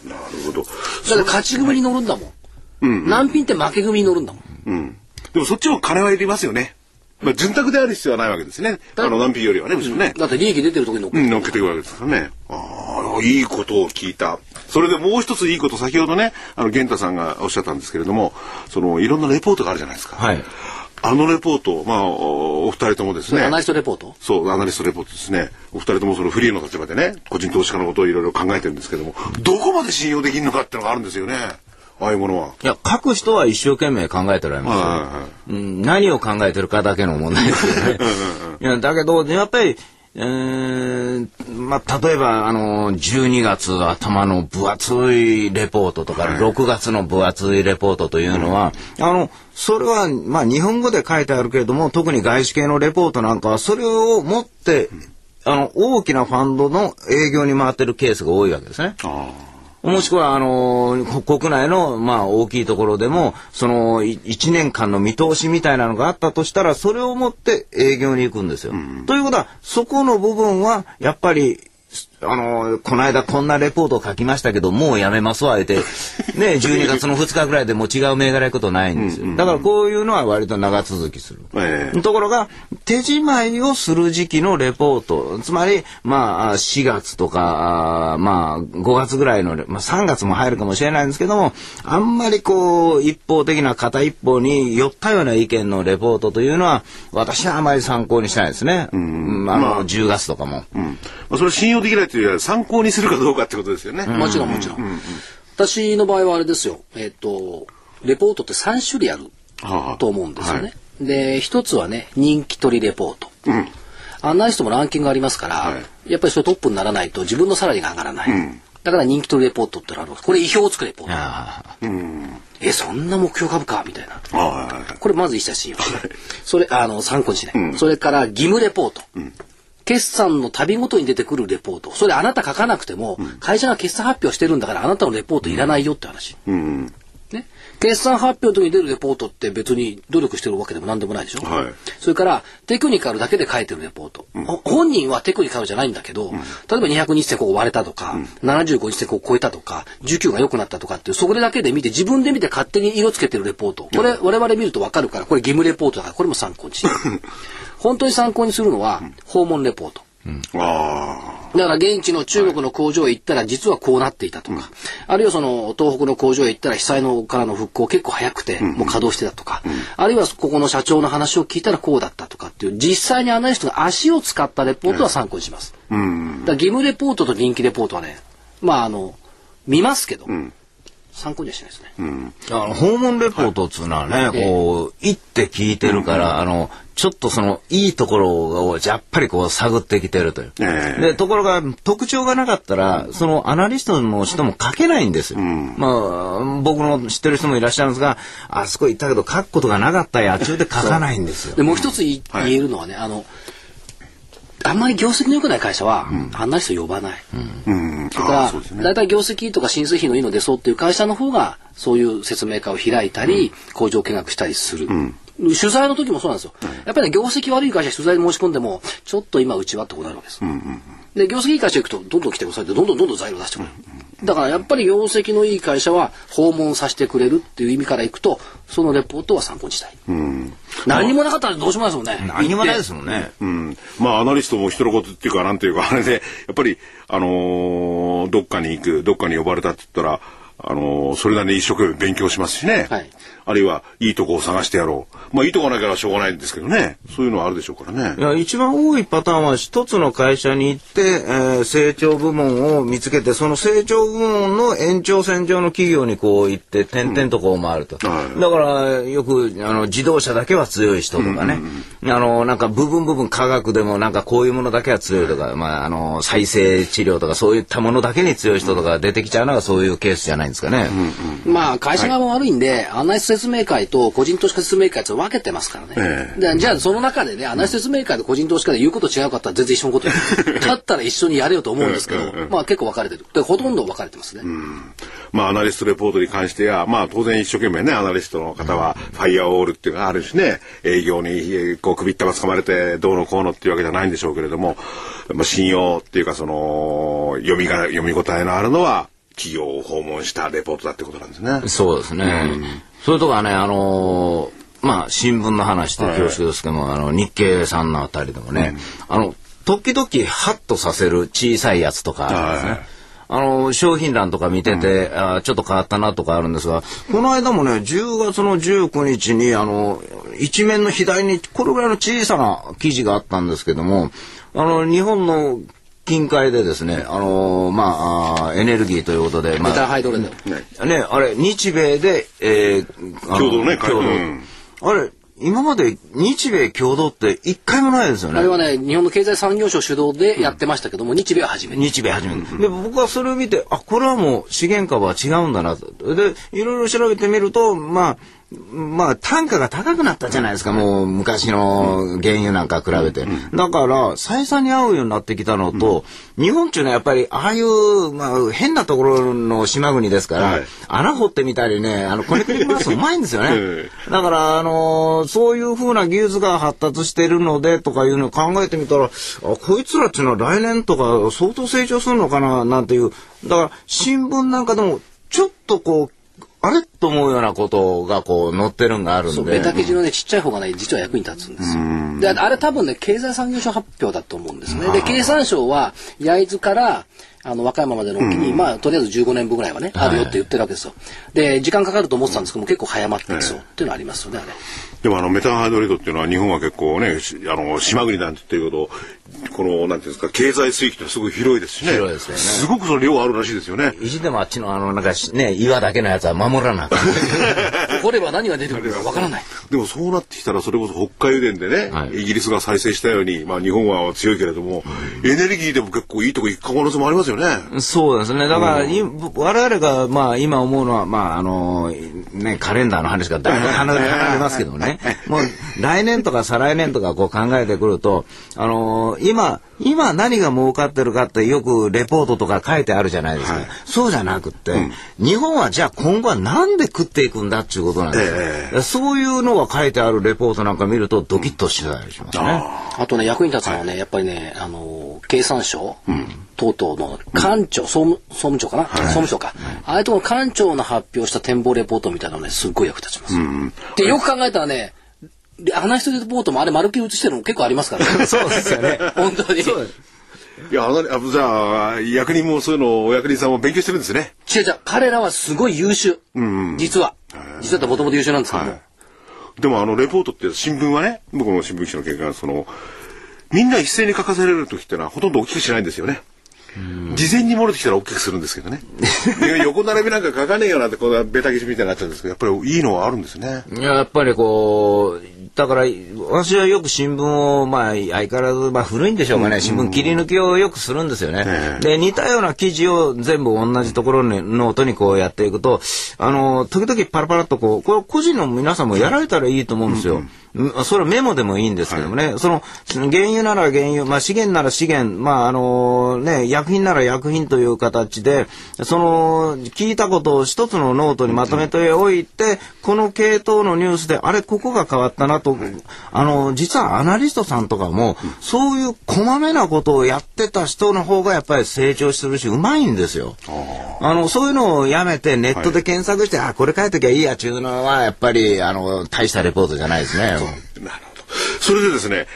なるほど。だから勝ち組に乗るんだもん。うん、難品って負け組に乗るんだもん。うん。でもそっちも金はいりますよね。まあ、潤沢である必要はないわけですね。あの、難品よりはね、むしろね。だって利益出てる時に乗っけて、うん、乗っけていくわけですからね。ああ、あいいことを聞いた。それでもう一ついいこと、先ほどね、あの、玄太さんがおっしゃったんですけれども、その、いろんなレポートがあるじゃないですか。はい。あのレポート、まあ、おお二人ともですね。アナリストレポート？そう、アナリストレポートですね。お二人ともそのフリーの立場でね、個人投資家のことをいろいろ考えてるんですけども、どこまで信用できるのかっていうのがあるんですよね。ああいうものは。いや、書く人は一生懸命考えてられますよ、はいはいはいうん。何を考えてるかだけの問題ですよね。いや、だけど、やっぱり、えー、まあ、例えば、あの、12月頭の分厚いレポートとか、6月の分厚いレポートというのは、あの、それは、まあ、日本語で書いてあるけれども、特に外資系のレポートなんかは、それを持って、あの、大きなファンドの営業に回ってるケースが多いわけですね。あもしくは、あの国内の、まあ、大きいところでも、その、い1年間の見通しみたいなのがあったとしたら、それを持って営業に行くんですよ。ということは、そこの部分は、やっぱり、あのーこの間こんなレポートを書きましたけど、もうやめますわ、言って、ね、12月の2日ぐらいでもう違う銘柄行くことないんですよ。だからこういうのは割と長続きする。ええところが、手仕舞いをする時期のレポート、つまり、まあ、4月とか、あーまあ、5月ぐらいのレ、まあ、3月も入るかもしれないんですけども、あんまりこう、一方的な片一方に寄ったような意見のレポートというのは、私はあまり参考にしないですね。うん、あの、10月とかも。うん。まあ、それ信用できないというよりは参考にするかどうかってことですよね。もちろんもちろん。私の場合はあれですよ。えっ、と、レポートって3種類あるはあと思うんですよね。で、一つはね、人気取りレポート。うん。あんな人もランキングありますから、はやっぱりそれトップにならないと自分のサラリーが上がらない。だから人気取りレポートってのがあるこれ意表をつくレポート。あえ、そんな目標株か？みたいな。これまず一切信用しない。それ、あの、参考にしない。それから義務レポート。決算の度ごとに出てくるレポート。それあなた書かなくても、会社が決算発表してるんだからあなたのレポートいらないよって話。うん。ね。決算発表の時に出るレポートって別に努力してるわけでも何でもないでしょ。はいそれから、テクニカルだけで書いてるレポート。ほ本人はテクニカルじゃないんだけど、例えば200日線ここ割れたとか、75日線ここ超えたとか、19が良くなったとかっていう、それだけで見て、自分で見て勝手に色つけてるレポート。これ、我々見るとわかるから、これ義務レポートだから、これも参考にして。本当に参考にするのは、訪問レポート。あだから現地の中国の工場へ行ったら実はこうなっていたとか、あるいはその東北の工場へ行ったら被災のからの復興結構早くてもう稼働してたとか、あるいはここの社長の話を聞いたらこうだったとかっていう実際にアナリストが足を使ったレポートは参考にします。あ。うん。だ義務レポートと人気レポートはね、まああの、見ますけど、参考にはしないですね。あの訪問レポートっつうのはね、こう、行って聞いてるから、あの、ちょっとその、いいところをやっぱりこう探ってきてるという。ええで、ところが特徴がなかったら、そのアナリストの人も書けないんですよ。まあ、僕の知ってる人もいらっしゃるんですが、あそこ行ったけど書くことがなかったや、中で書かないんですよ。で、もう一つ言えるのはね、あの、あんまり業績の良くない会社は、アナリスト呼ばない。うん。だから。大体業績とか申請費のいいの出そうっていう会社の方が、そういう説明会を開いたり、工場見学したりする。取材の時もそうなんですよ。やっぱりね、業績悪い会社取材に申し込んでも、ちょっと今うちはってことになるわけです。で、業績いい会社行くと、どんどん来てくださいって、どんどんどんどん材料出してくれる。だからやっぱり業績のいい会社は訪問させてくれるっていう意味からいくと、そのレポートは参考にしたい。何にもなかったらどうしようもないですもんね。何にもないですもんね。うん。まあ、アナリストも人のことっていうか、なんていうか、あれで、やっぱり、あのーどっかに行く、どっかに呼ばれたって言ったら、あのーそれなりに一生懸命勉強しますしね。はいあるいは、いいとこを探してやろう。まあ、いいとこなきゃしょうがないんですけどね。そういうのはあるでしょうからね。いや、一番多いパターンは一つの会社に行って、えー成長部門を見つけて、その成長部門の延長線上の企業にこう行って、点々とこう回ると。はいだから、よく、あの、自動車だけは強い人とかね。あの、なんか部分部分科学でもなんかこういうものだけは強いとか、まあ、あの、再生治療とかそういったものだけに強い人とか出てきちゃうのがそういうケースじゃないんですかね。まあ、会社側も悪いんで、アナリスト説明会と個人投資家説明会って分けてますからね。ええでじゃあ、その中でね、アナリスト説明会と個人投資家で言うこと違うかったら全然一緒のこと。だったら一緒にやれよと思うんですけど、まあ結構分かれてる。で、ほとんど分かれてますね。まあ、アナリストレポートに関しては、まあ、当然一生懸命ね、アナリストの方は、ファイヤーオールっていうのがあるしね、営業に、えーこう、首ったま掴まれて、どうのこうのっていうわけじゃないんでしょうけれども、まあ、信用っていうか、その、読みが、読み応えのあるのは、企業を訪問したレポートだってことなんですね。そうですね。それとかね、あのーまあ、新聞の話で恐縮ですけども、あの、日経さんのあたりでもね、あの、時々ハッとさせる小さいやつとかあるんですね。はいあの、商品欄とか見てて、うん、あちょっと変わったなとかあるんですが、この間もね、10月の19日に、あの、一面の左に、これぐらいの小さな記事があったんですけども、あの、日本の近海でですね、あのー、まあ、エネルギーということで、まあ、ハイドレね、あれ、日米で、えー、共同ね、共同。うん、あれ、今まで日米共同って一回もないですよね。あれはね、日本の経済産業省主導でやってましたけども、うん、日米は初めて。日米初めて。で、僕はそれを見て、あ、これはもう資源株は違うんだなと。で、いろいろ調べてみると、まあ、まあ、単価が高くなったじゃないですか、もう昔の原油なんか比べて。だから、採算に合うようになってきたのと、日本っていうのはやっぱり、ああいう、まあ、変なところの島国ですから、はい、穴掘ってみたりね、あの、こねくり回すうまいんですよね。だから、あのー、そういうふうな技術が発達してるので、とかいうのを考えてみたら、あこいつらっていうのは来年とか相当成長するのかな、なんていう。だから、新聞なんかでも、ちょっとこう、あれ？と思うようなことがこう載ってるんがあるんで。ベタ記事のね、ちっちゃい方がね、実は役に立つんですよ。で、あれ多分ね、経済産業省発表だと思うんですね。で、経産省は、焼津から、あの、和歌山までの沖に、まあ、とりあえず15年分ぐらいはね、あるよって言ってるわけですよ。で、時間かかると思ってたんですけども、結構早まってきそうっていうのはありますよね、あれ。でもあのメタンハイドレートっていうのは日本は結構ねあの島国なんて言ってるけどこのなんていうんですか経済水域ってすごい広いですしね。広いですね。すごくその量あるらしいですよね。意地でもあっちのあのなんかね岩だけのやつは守らな掘 れば何が出てくるかわからない。でもそうなってきたらそれこそ北海油田でね、はい、イギリスが再生したようにまあ日本は強いけれども、エネルギーでも結構いいとこ行く可能性もありますよね。そうですね。だから、うん、我々がまあ今思うのはまああのねカレンダーの話がだいぶ離れますけどね。もう来年とか再来年とかこう考えてくると、あのー、今、今何が儲かってるかってよくレポートとか書いてあるじゃないですか。はい、そうじゃなくって、うん、日本はじゃあ今後はなんで食っていくんだっていうことなんですよ、えー、そういうのが書いてあるレポートなんか見るとドキッとしてたりしますね。ああとね、役に立つのはね、やっぱりね、あのー、経産省、うん。等々の官庁、総務、総務省かな、はい、総務省か。ああいうところ官庁の発表した展望レポートみたいなのね、すっごい役立ちます。で、よく考えたらね、話しレポートもあれ丸切り写してるの結構ありますからね。そうですよね。本当に。いや、あじゃあ、役人もそういうのをお役人さんも勉強してるんですね。違う違う、彼らはすごい優秀。うんうん、実は。実はもともと優秀なんですけども、はい。でもあの、レポートって新聞はね、僕も新聞記者の経験が、その、みんな一斉に書かされる時ってのはほとんど大きくしないんですよね。事前に漏れてきたら大きくするんですけどね。横並びなんか書かねえよなって、こうベタ消しみたいになっちゃうんですけど、やっぱりいいのはあるんですね。いや、やっぱりこう、だから、私はよく新聞を、まあ、相変わらず、まあ、古いんでしょうかね、新聞切り抜きをよくするんですよね。で、似たような記事を全部同じところに、ノートにこうやっていくと、あの、時々パラパラっとこう、これ個人の皆さんもやられたらいいと思うんですよ。それはメモでもいいんですけどもね、はい、その、原油なら原油、まあ資源なら資源、まああのね、薬品なら薬品という形で、その、聞いたことを一つのノートにまとめておいて、この系統のニュースで、あれ、ここが変わったなと、あの、実はアナリストさんとかも、そういうこまめなことをやってた人の方がやっぱり成長するし、うまいんですよ。あの、そういうのをやめてネットで検索して、はい、あ、これ書いときゃいいやっていうのは、やっぱり、あの、大したレポートじゃないですね。なるほど。それでですね、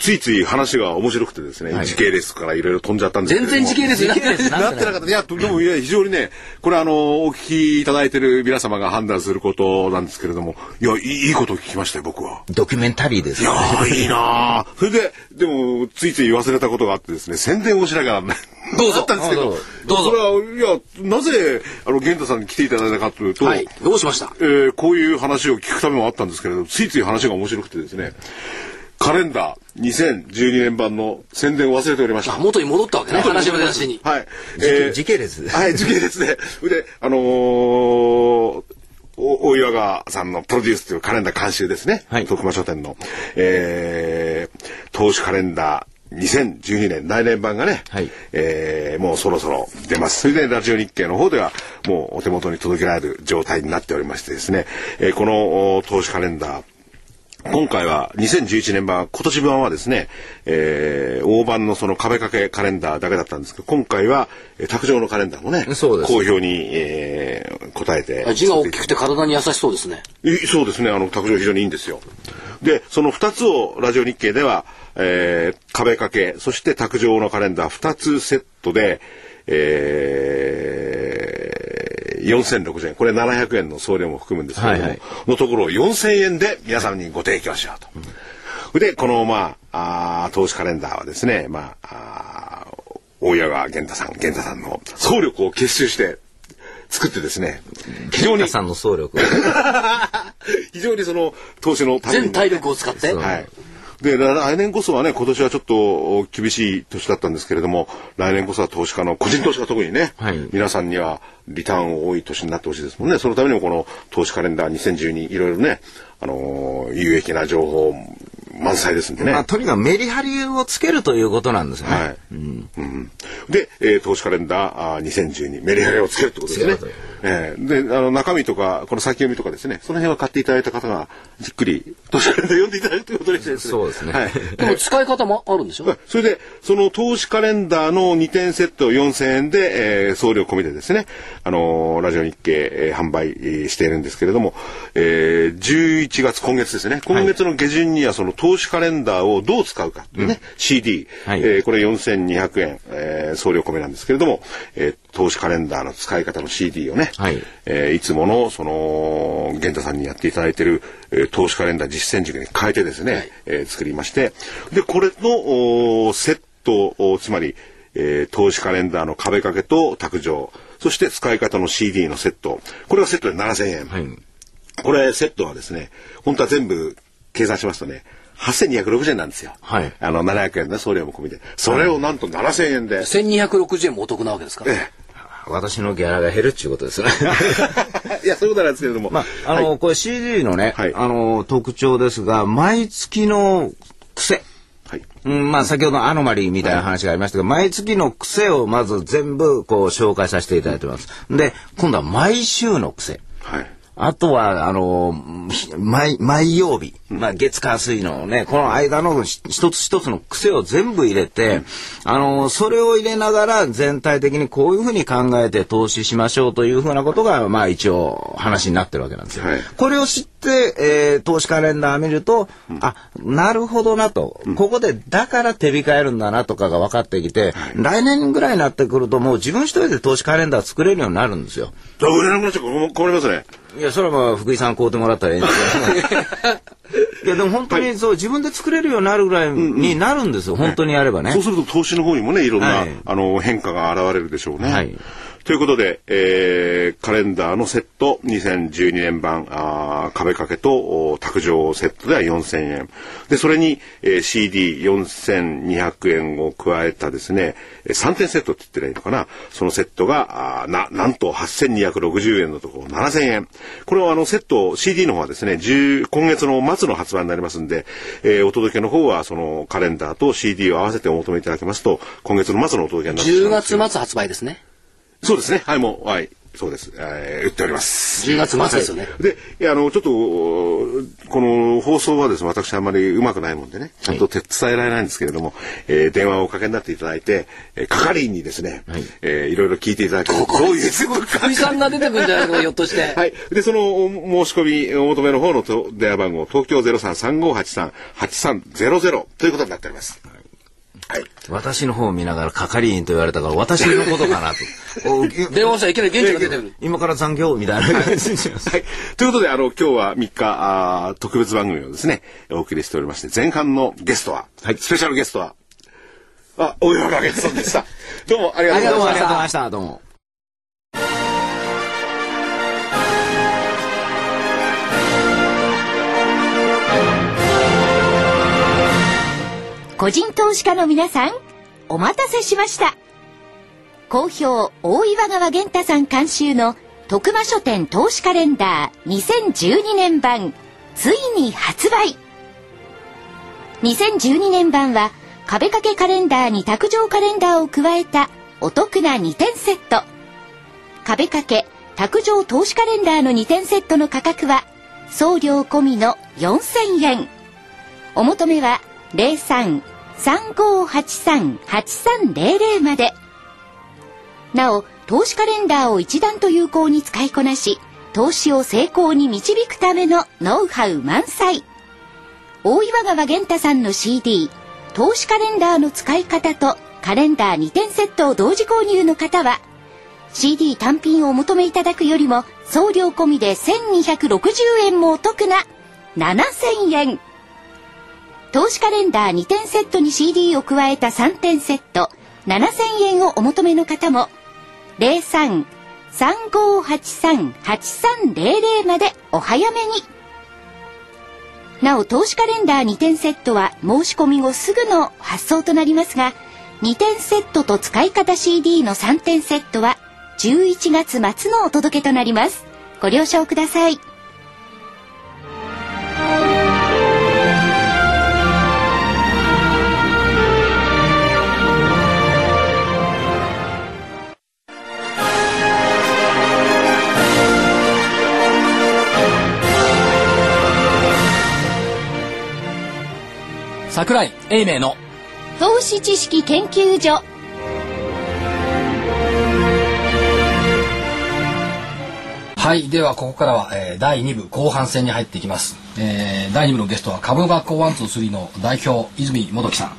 ついつい話が面白くてですね、はい、時系列からいろいろ飛んじゃったんですけど全然時系列になってなってなかった。いや、でもいや、非常にね、これあの、お聞きいただいてる皆様が判断することなんですけれども、いや、いいことを聞きましたよ、僕は。ドキュメンタリーです、ね。いやいいなそれで、でも、ついつい忘れたことがあってですね、宣伝をしなきゃならない。どうぞ。あったんですけど、どうぞ。それは、いや、なぜ、あの、玄太さんに来ていただいたかというと、はい、どうしました？えー、こういう話を聞くためもあったんですけれど、ついつい話が面白くてですね、カレンダー2012年版の宣伝を忘れておりました。元に戻ったわけね、話の出しに。はい。えー、時系列はい、時系列で。で、あのー、大岩川さんのプロデュースというカレンダー監修ですね。はい。徳間書店の、えー、投資カレンダー2012年来年版がね、はい、えー、もうそろそろ出ます。それでラジオ日経の方ではもうお手元に届けられる状態になっておりましてですね、えー、この投資カレンダー今回は2011年版、今年版はですね、えー、大判のその壁掛けカレンダーだけだったんですけど、今回は、えー、卓上のカレンダーもね、好評に、えー、答えて。字が大きくて体に優しそうですね。そうですね、あの、卓上非常にいいんですよ。で、その2つをラジオ日経では、えー、壁掛け、そして卓上のカレンダー2つセットで、えー、4060円。これ700円の送料も含むんですけれども、はいはいのところを4000円で皆さんにご提供しようと。で、この、まあ、あー投資カレンダーはですね、まあ、あー大谷川源太さん、源太さんの総力を結集して作ってですね、非常に皆、さんの総力。非常にその投資のために全体力を使って。はい。で、来来年こそはね、今年はちょっと厳しい年だったんですけれども、来年こそは投資家の、個人投資家特にね、はい皆さんにはリターン多い年になってほしいですもんね。そのためにもこの投資カレンダー2012、いろいろね、あのー有益な情報満載ですんでね。まあ、とにかくメリハリをつけるということなんですよね。はい。うんで、えー投資カレンダーあー2012メリハリをつけるってことですね。えーで、あの中身とかこの先読みとかですね、その辺は買っていただいた方がじっくり投資カレンダー読んでいただくということですね。そうですね。はい。でも使い方もあるんでしょ？それで、その投資カレンダーの2点セット4000円で、えー送料込みでですね、あのーラジオ日経、えー販売えーしているんですけれども、えー11月、今月ですね、今月の下旬にはその投資カレンダーをどう使うかというね、CD、はい。えーこれ4200円、えー送料込みなんですけれども、えー投資カレンダーの使い方の CD をね、はいえーいつもの、その、源太さんにやっていただいている、えー投資カレンダー実践塾に変えてですね、えー作りまして、で、これのおーセット、おつまり、えー投資カレンダーの壁掛けと卓上、そして使い方の CD のセット、これがセットで7000円。はい。これセットはですね、本当は全部計算しますとね、8260円なんですよ。はいあの、700円の送料も込みで。それをなんと7000円で。1260円もお得なわけですから。え私のギャラが減るっていうことですね。え いや、そういうことなんですけれども。まあ、あの、これ CD のね、はいあの、特徴ですが、毎月の癖。はい。うん、まあ、先ほどアノマリーみたいな話がありましたが、毎月の癖をまず全部こう紹介させていただいてます。で、今度は毎週の癖。はい。あとは、あの、ひ毎、毎曜日、まあ、月火水のね、この間のひ一つ一つの癖を全部入れて、あの、それを入れながら全体的にこういうふうに考えて投資しましょうというふうなことが、まあ、一応話になってるわけなんですよ。はいこれを知って、えー投資カレンダー見ると、あ、なるほどなと、ここでだから手控えるんだなとかが分かってきて、来年ぐらいになってくるともう自分一人で投資カレンダー作れるようになるんですよ。じゃあ、売れなくなっちゃう困りますね。いや、それはまあ、福井さん買うてもらったらええんですけど。いや、でも本当にそう、自分で作れるようになるぐらいになるんですよ。本当にやればねそう。すると投資の方にもね、いろんな、はいあの、変化が現れるでしょうね。はいということで、えーカレンダーのセット、2012年版、あ壁掛けと卓上セットでは4000円。で、それに、えー CD4200 円を加えたですね、3点セットって言ってらいいのかな。そのセットが、あな、なんと8260円のところ7000円。これはあのセット、CD の方はですね、10今月の末の発売になりますんで、えーお届けの方はそのカレンダーと CD を合わせてお求めいただけますと、今月の末のお届けになってしま10月末発売ですね。そうですね。はい、もう、はい。そうです。えー、売っております。10月末ですよねはいで、いや、あの、ちょっと、この放送はですね、私あんまりうまくないもんでね、ちゃんと手伝えられないんですけれども、えー電話をおかけになっていただいて、えー係員にですね、はいえーいろいろ聞いていただけると、どういうすごい、福井さんが出てくるんじゃないのひょっとして。はい。で、そのお申し込み、お求めの方のと電話番号、東京033583-8300ということになっております。はい。私の方を見ながら係員と言われたから、私のことかなと。お電話したらいきなり現地が出てくる。今から残業みたいな感じにします。はい。ということで、あの、今日は3日、あー特別番組をですね、お送りしておりまして、前半のゲストは、はいスペシャルゲストは、あ、大山明さんでした。どうもありがとうございましたどうもありがとうございました。どうも。個人投資家の皆さん、お待たせしました。好評、大岩川源太さん監修の徳間書店投資カレンダー2012年版、ついに発売。2012年版は、壁掛けカレンダーに卓上カレンダーを加えたお得な2点セット。壁掛け、卓上投資カレンダーの2点セットの価格は、送料込みの4000円。お求めは3583-8300まで。なお、投資カレンダーを一段と有効に使いこなし、投資を成功に導くためのノウハウ満載。大岩川源太さんの CD、投資カレンダーの使い方とカレンダー2点セットを同時購入の方は CD 単品をお求めいただくよりも送料込みで1260円もお得な7000円投資カレンダー2点セットに CD を加えた3点セット。7000円をお求めの方も03-3583-8300までお早めに。なお投資カレンダー2点セットは申し込み後すぐの発送となりますが2点セットと使い方 CD の3点セットは11月末のお届けとなります。ご了承ください。桜井英明の投資知識研究所はい。では、ここからは、えー第2部後半戦に入っていきます。えー第2部のゲストは、株の学校123の代表、泉元樹さん、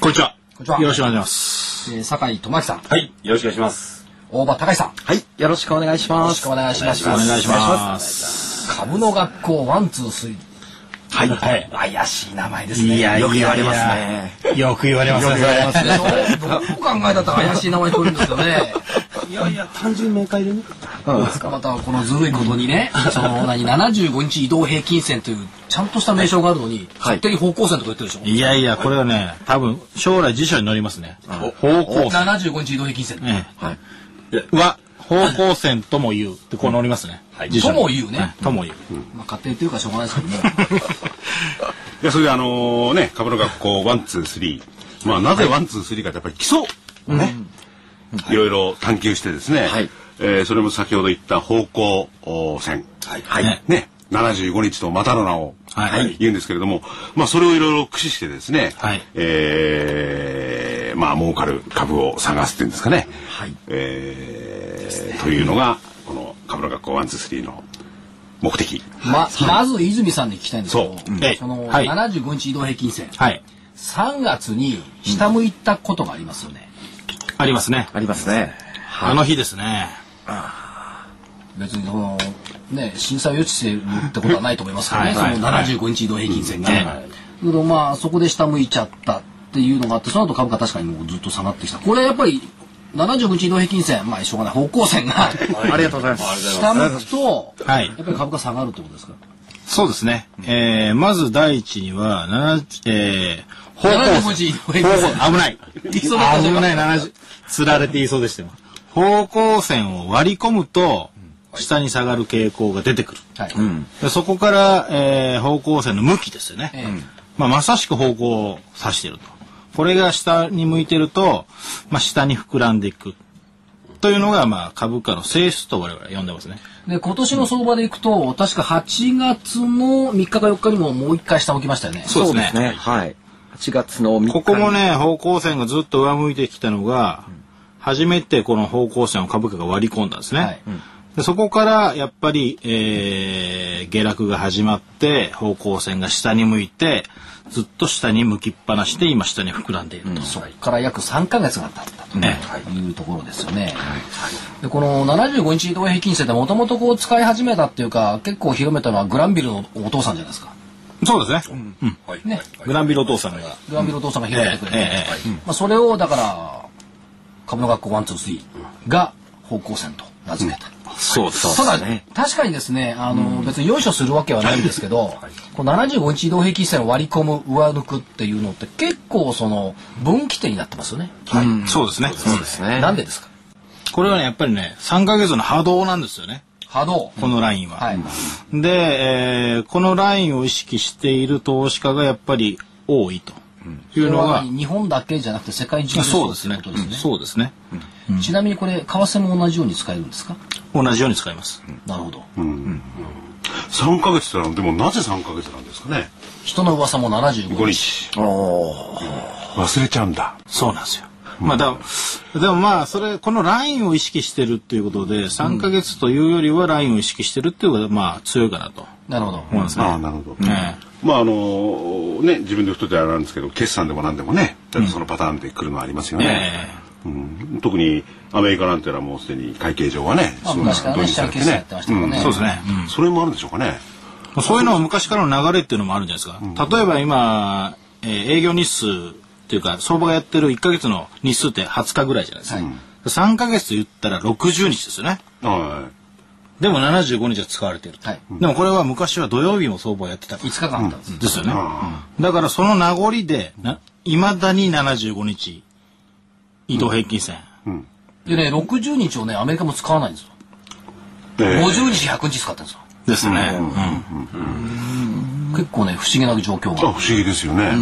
こんにちは。こんにちはよろしくお願いします。えー酒井智明さん、はい、よろしくお願いします。大場隆さん、よはい、よろしくお願いします。ろしくお願いします。お願いします。株の学校123。はい。はい。怪しい名前ですね。いや、よく言われますね。よく言われますね。それねどう考えたって怪しい名前取るんですよね。いやいや、単純明快でね。またこのずるいことにね、その何75日移動平均線というちゃんとした名称があるのに、勝手に方向線とか言ってるでしょ？いやいや、これはね、多分、将来辞書に載りますね。方向線。75日移動平均線。ええは、方向線とも言うってこう載りますね。辞書に。とも言うね。ええとも言う。まあ勝手に言ってるからしょうがないですけども。いや、それであのね、株の学校ワンツースリー。まあ、なぜワンツースリーかってやっぱり基礎をね、い。ろいろ探求してですね、はい。えーそれも先ほど言った方向線。はい。ね。ね、75日とまたの名を、はい。言うんですけれども、まあ、それをいろいろ駆使してですね、はい。えーまあ、儲かる株を探すっていうんですかね、はい。えーというのが、この株の学校ワンツースリーの目的。ま、まず泉さんに聞きたいんですけど、そううんそのはい75日移動平均線、はい。3月に下向いたことがありますよね。ありますね。ありますね。あの日ですね。別にその、ね、震災を予知してるってことはないと思いますけどね、はいその75日移動平均線が。はいだけどまあ、そこで下向いちゃったっていうのがあって、その後株価確かにもうずっと下がってきた。これやっぱり、75日移動平均線、まあしょうがない、方向線がありがとうございます。下向くと、はいやっぱり株価下がるってことですか？そうですね。えー、まず第一には、7えー、方向75日移動平均線。危ない。危ない、70。つられていそうでしたよ。方向線を割り込むと、下に下がる傾向が出てくる。はい。でそこから、えー方向線の向きですよね。ええまあ、まさしく方向を指していると。これが下に向いてると、まあ、下に膨らんでいく。というのが、まあ、株価の性質と我々は呼んでますね。で、今年の相場でいくと、確か8月の3日か4日にももう一回下向きましたよね。そうですね。はい。8月の3日。ここも。ね、方向線がずっと上向いてきたのが、初めてこの方向線を株価が割り込んだんですね。はいでそこからやっぱり、えー下落が始まって方向線が下に向いてずっと下に向きっぱなしで今下に膨らんでいると。そこから約3ヶ月が経ったとねいうところですよね。でこの75日移動平均線でもともとこう使い始めたっていうか結構広めたのはグランビルのお父さんじゃないですか。そうですね。うんね。グランビルお父さんが。グランビルお父さんが広めてくれて、まあ、それをだから株の学校123が方向線と名付けた。そうです。ただ、確かにですね、あの、別によいしょするわけはないんですけど、この75日移動平均線を割り込む、上抜くっていうのって結構その分岐点になってますよね。はい。そうですね。そうですね。なんでですか？これはね、やっぱりね、3ヶ月の波動なんですよね。波動。このラインは。はい。で、えーこのラインを意識している投資家がやっぱり多いというのが、日本だけじゃなくて世界中でそうですね。そうですね。ちなみにこれ、為替も同じように使えるんですか？同じように使います。なるほど。3ヶ月ってのはでもなぜ3ヶ月なんですかね。人の噂も75 5日。日。忘れちゃうんだ。そうなんですよ。まあだでもまあそれこのラインを意識してるっていうことで3ヶ月というよりはラインを意識してるっていうことがまあ強いかなと。なるほど。思いますね。ああなるほど、ええ。まああのね自分で太ってあれなんですけど決算でも何でもねそのパターンで来るのはありますよね、うん、特にアメリカなんていうのはもうすでに会計上はねまあそういうのてシェア決済やってましたからねんそうですね。うんそれもあるんでしょうかねそういうのは昔からの流れっていうのもあるんじゃないですか。例えば今、えー営業日数っていうか、相場がやってる1ヶ月の日数って20日ぐらいじゃないですか。3ヶ月と言ったら60日ですよね。はでも75日は使われていると。はいでもこれは昔は土曜日も相場をやってた。5日間あったんです、ですよね。だからその名残で、いまだに75日、移動平均線。でね60日をねアメリカも使わないんですよ、い、え。え50日100日使ってるんですよ。ですね。結構ね不思議な状況が。あ不思議ですよね、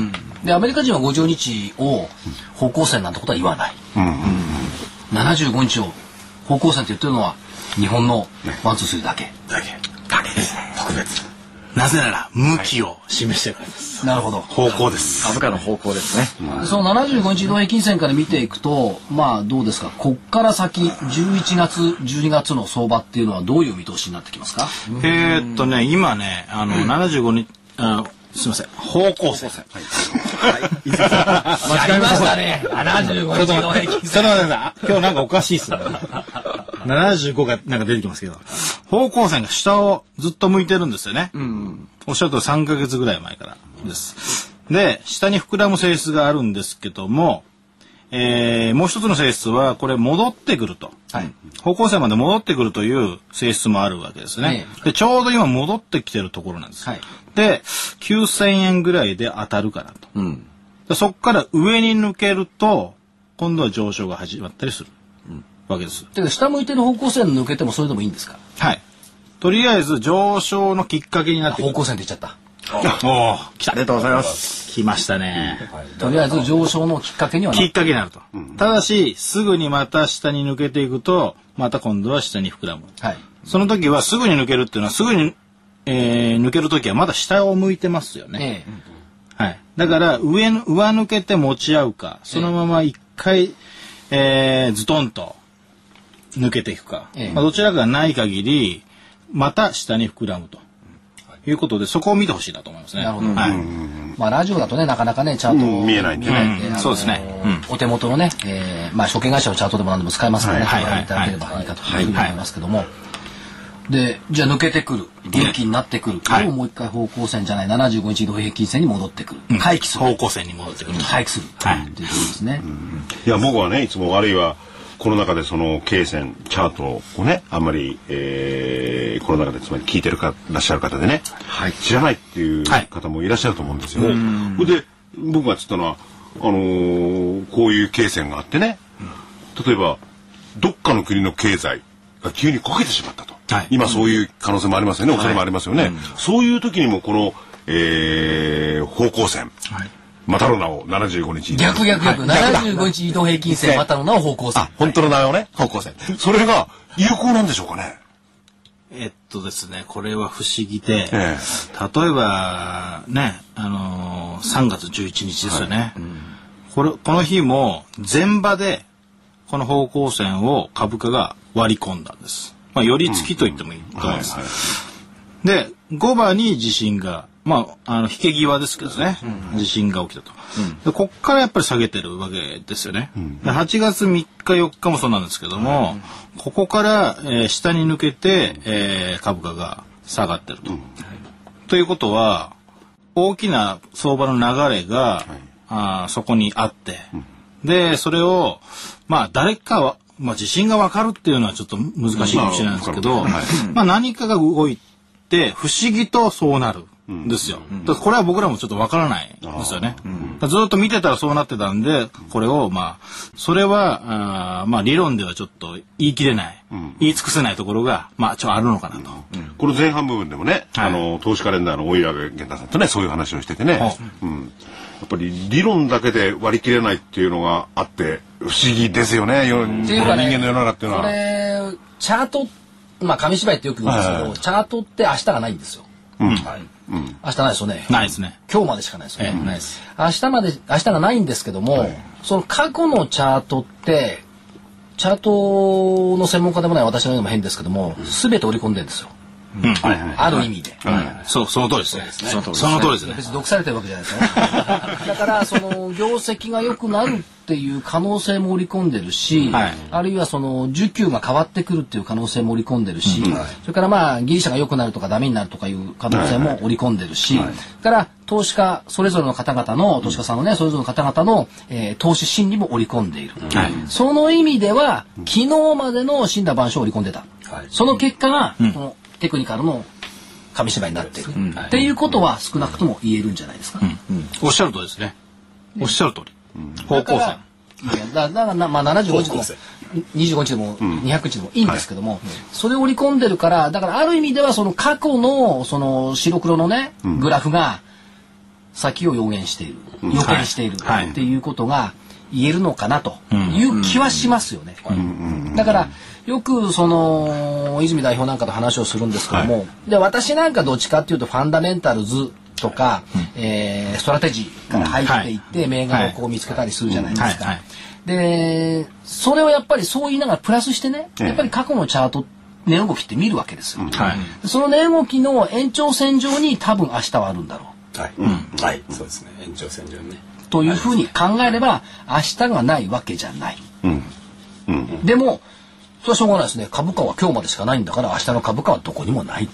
でアメリカ人は50日を方向線なんてことは言わない、75日を方向線って言ってるのは日本のワンツースリーだけ。だけ。だけです。ね。特別。なぜなら、向きを示してるからです。なるほど方向です。株価の方向ですね。でその75日移動平均線から見ていくとまあどうですか？こっから先11月12月の相場っていうのはどういう見通しになってきますか？えーっとね、今ね、あの、75日、あの、すみません、方向線。間違えましたね75日移動平均それはね、今日なんかおかしいっすね。75がなんか出てきますけど、方向線が下をずっと向いてるんですよね。おっしゃると3ヶ月ぐらい前からです。で、下に膨らむ性質があるんですけども、えーもう一つの性質は、これ戻ってくると。はい方向線まで戻ってくるという性質もあるわけですね。でちょうど今戻ってきてるところなんです。はいで、9000円ぐらいで当たるかなと。でそこから上に抜けると、今度は上昇が始まったりする、わけです。てか下向いてる方向線抜けてもそれでもいいんですか？はい。とりあえず上昇のきっかけになって。方向線って言っちゃった おお来た。ありがとうございます。来ましたね。とりあえず上昇のきっかけにはなきっかけになると。ただし、すぐにまた下に抜けていくと、また今度は下に膨らむ。はいその時はすぐに抜けるっていうのは、すぐに、えー抜ける時はまだ下を向いてますよね。えはい。だから、上の、上抜けて持ち合うか、そのまま一回、えーズトンと抜けていくか。ええ。まあ、どちらかがない限り、また下に膨らむと。い。うことで、そこを見てほしいなと思いますね。なるほど。はい。えまあラジオだとねなかなかねチャートをうん見えないんでね。そうですね。お手元のね、えーまあ証券会社のチャートでも何でも使えますからね、はい。ご覧いただければいい。かというふうに思いますけども、でじゃあ抜けてくる。元気になってくる、はい。をもう一回方向線じゃない75日移動平均線に戻ってくる、回帰する。方向線に戻ってくると。回帰する、はいとい。うことですね、いや僕はねいつもあるいはこの中でその経線チャートをねあんまり、えー、この中でつまり聞いてるからっしゃる方でね、知らないっていうはい方もいらっしゃると思うんですよ。それで僕がつったのはあのーこういう経線があってね。例えばどっかの国の経済が急にこけてしまったと、はい。今そういう可能性もありますよね、恐れもありますよね、そういう時にもこの、えー方向線、またの名を75日逆逆逆、75日移動平均線。またの名を方向線。あ、本当の名前をね。方向線。それが有効なんでしょうかね。えっとですね、これは不思議で、え例えば、ね、あのー3月11日ですよね。これ、この日も前場で、この方向線を株価が割り込んだんです。まあ、寄り付きと言ってもいいと思います。で、5番に地震が、まあ、あの、引け際ですけどね、地震が起きたと。で、こっからやっぱり下げてるわけですよね。で8月3日、4日もそうなんですけども、ここから、えー下に抜けて、えー株価が下がってると。ということは、大きな相場の流れが、あーそこにあって、で、それを、まあ、誰かは、まあ、地震がわかるっていうのはちょっと難しいかもしれないんですけど、まあ何かが動いて、不思議とそうなるんですよ。これは僕らもちょっとわからないんですよね。ずっと見てたらそうなってたんで、これを、まあ、それは、あーまあ、理論ではちょっと言い切れない、言い尽くせないところが、まあ、ちょっとあるのかなと。この前半部分でもね、はい。あの、投資カレンダーの大岩源太さんとね、そういう話をしててね、うん。やっぱり理論だけで割り切れないっていうのがあって、不思議ですよね、世っていうかね人間の世の中っていうのこは。れチャートまあ紙芝居ってよく言うんですけど、はいはいチャートって明日がないんですよ、はい。明日ないですよね。ないですね。今日までしかないですよえね、えないです。明日まで明日がないんですけども、その過去のチャートってチャートの専門家でもない私のようにも変ですけども全て織り込んでるんですよある意味で。そう、その通りですね。その通りですね。別に毒されてるわけじゃないです。だから、その、業績が良くなるっていう可能性も織り込んでるし、はい。あるいはその、需給が変わってくるっていう可能性も織り込んでるし、それからまあ、ギリシャが良くなるとかダメになるとかいう可能性も織り込んでるし、それから、投資家、それぞれの方々の、投資家さんのね、それぞれの方々の、えー投資心理も織り込んでいる。その意味では、昨日までの死んだ万象を織り込んでた。その結果が、このテクニカルの紙芝居になってい。る。っていうことは少なくとも言えるんじゃないですか。おっしゃる通りですね。おっしゃる通り。方向線。いやだだからな、まあ、75日でも25日でも200日でもいいんですけども、それを織り込んでるからだからある意味ではその過去のその白黒のね、グラフが先を予言している。予見しているはい。っていうことが言えるのかなという気はしますよね。だからよくその泉代表なんかと話をするんですけども、で私なんかどっちかっていうとファンダメンタルズとか、えーストラテジーから入っていって、銘柄をこう見つけたりするじゃないですか。はいはいでそれをやっぱりそう言いながらプラスしてね、やっぱり過去のチャート値動きって見るわけですよ。はい。その値動きの延長線上に多分明日はあるんだろう。はい。はい。そうですね。延長線上にね。というふうに考えれば明日がないわけじゃない。でもそれはしょうがないですね株価は今日までしかないんだから明日の株価はどこにもない。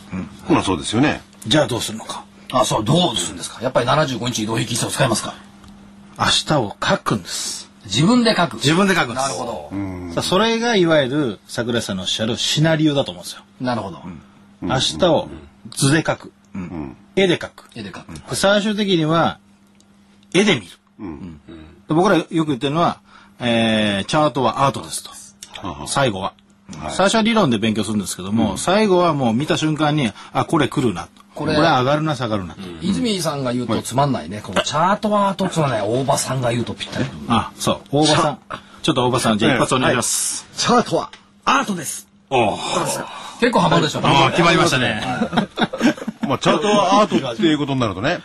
まあそうですよね。じゃあどうするのか。あそうどうするんですかやっぱり75日移動平均線を使いますか明日を書くんです。自分で書く。自分で書くんです。なるほど。さあそれがいわゆる桜井さんのおっしゃるシナリオだと思うんですよ。なるほど。明日を図で書く。絵で書く。絵で書く。で最終的には絵で見る。で僕らよく言ってるのは、えーチャートはアートですと。最後は。最初は理論で勉強するんですけども、最後はもう見た瞬間に、あ、これ来るなと。ここれれ上がるな下がるなと。泉さんが言うとつまんないね。このチャートは後っつうのはね、大場さんが言うとぴったり。あ、そう。大場さん。ちょっと大場さん、じゃあ一発お願いします。チャートはアートです。お結構ハマるでしょ。あ決まりましたね。まあチャートはアートっていうことになるとね、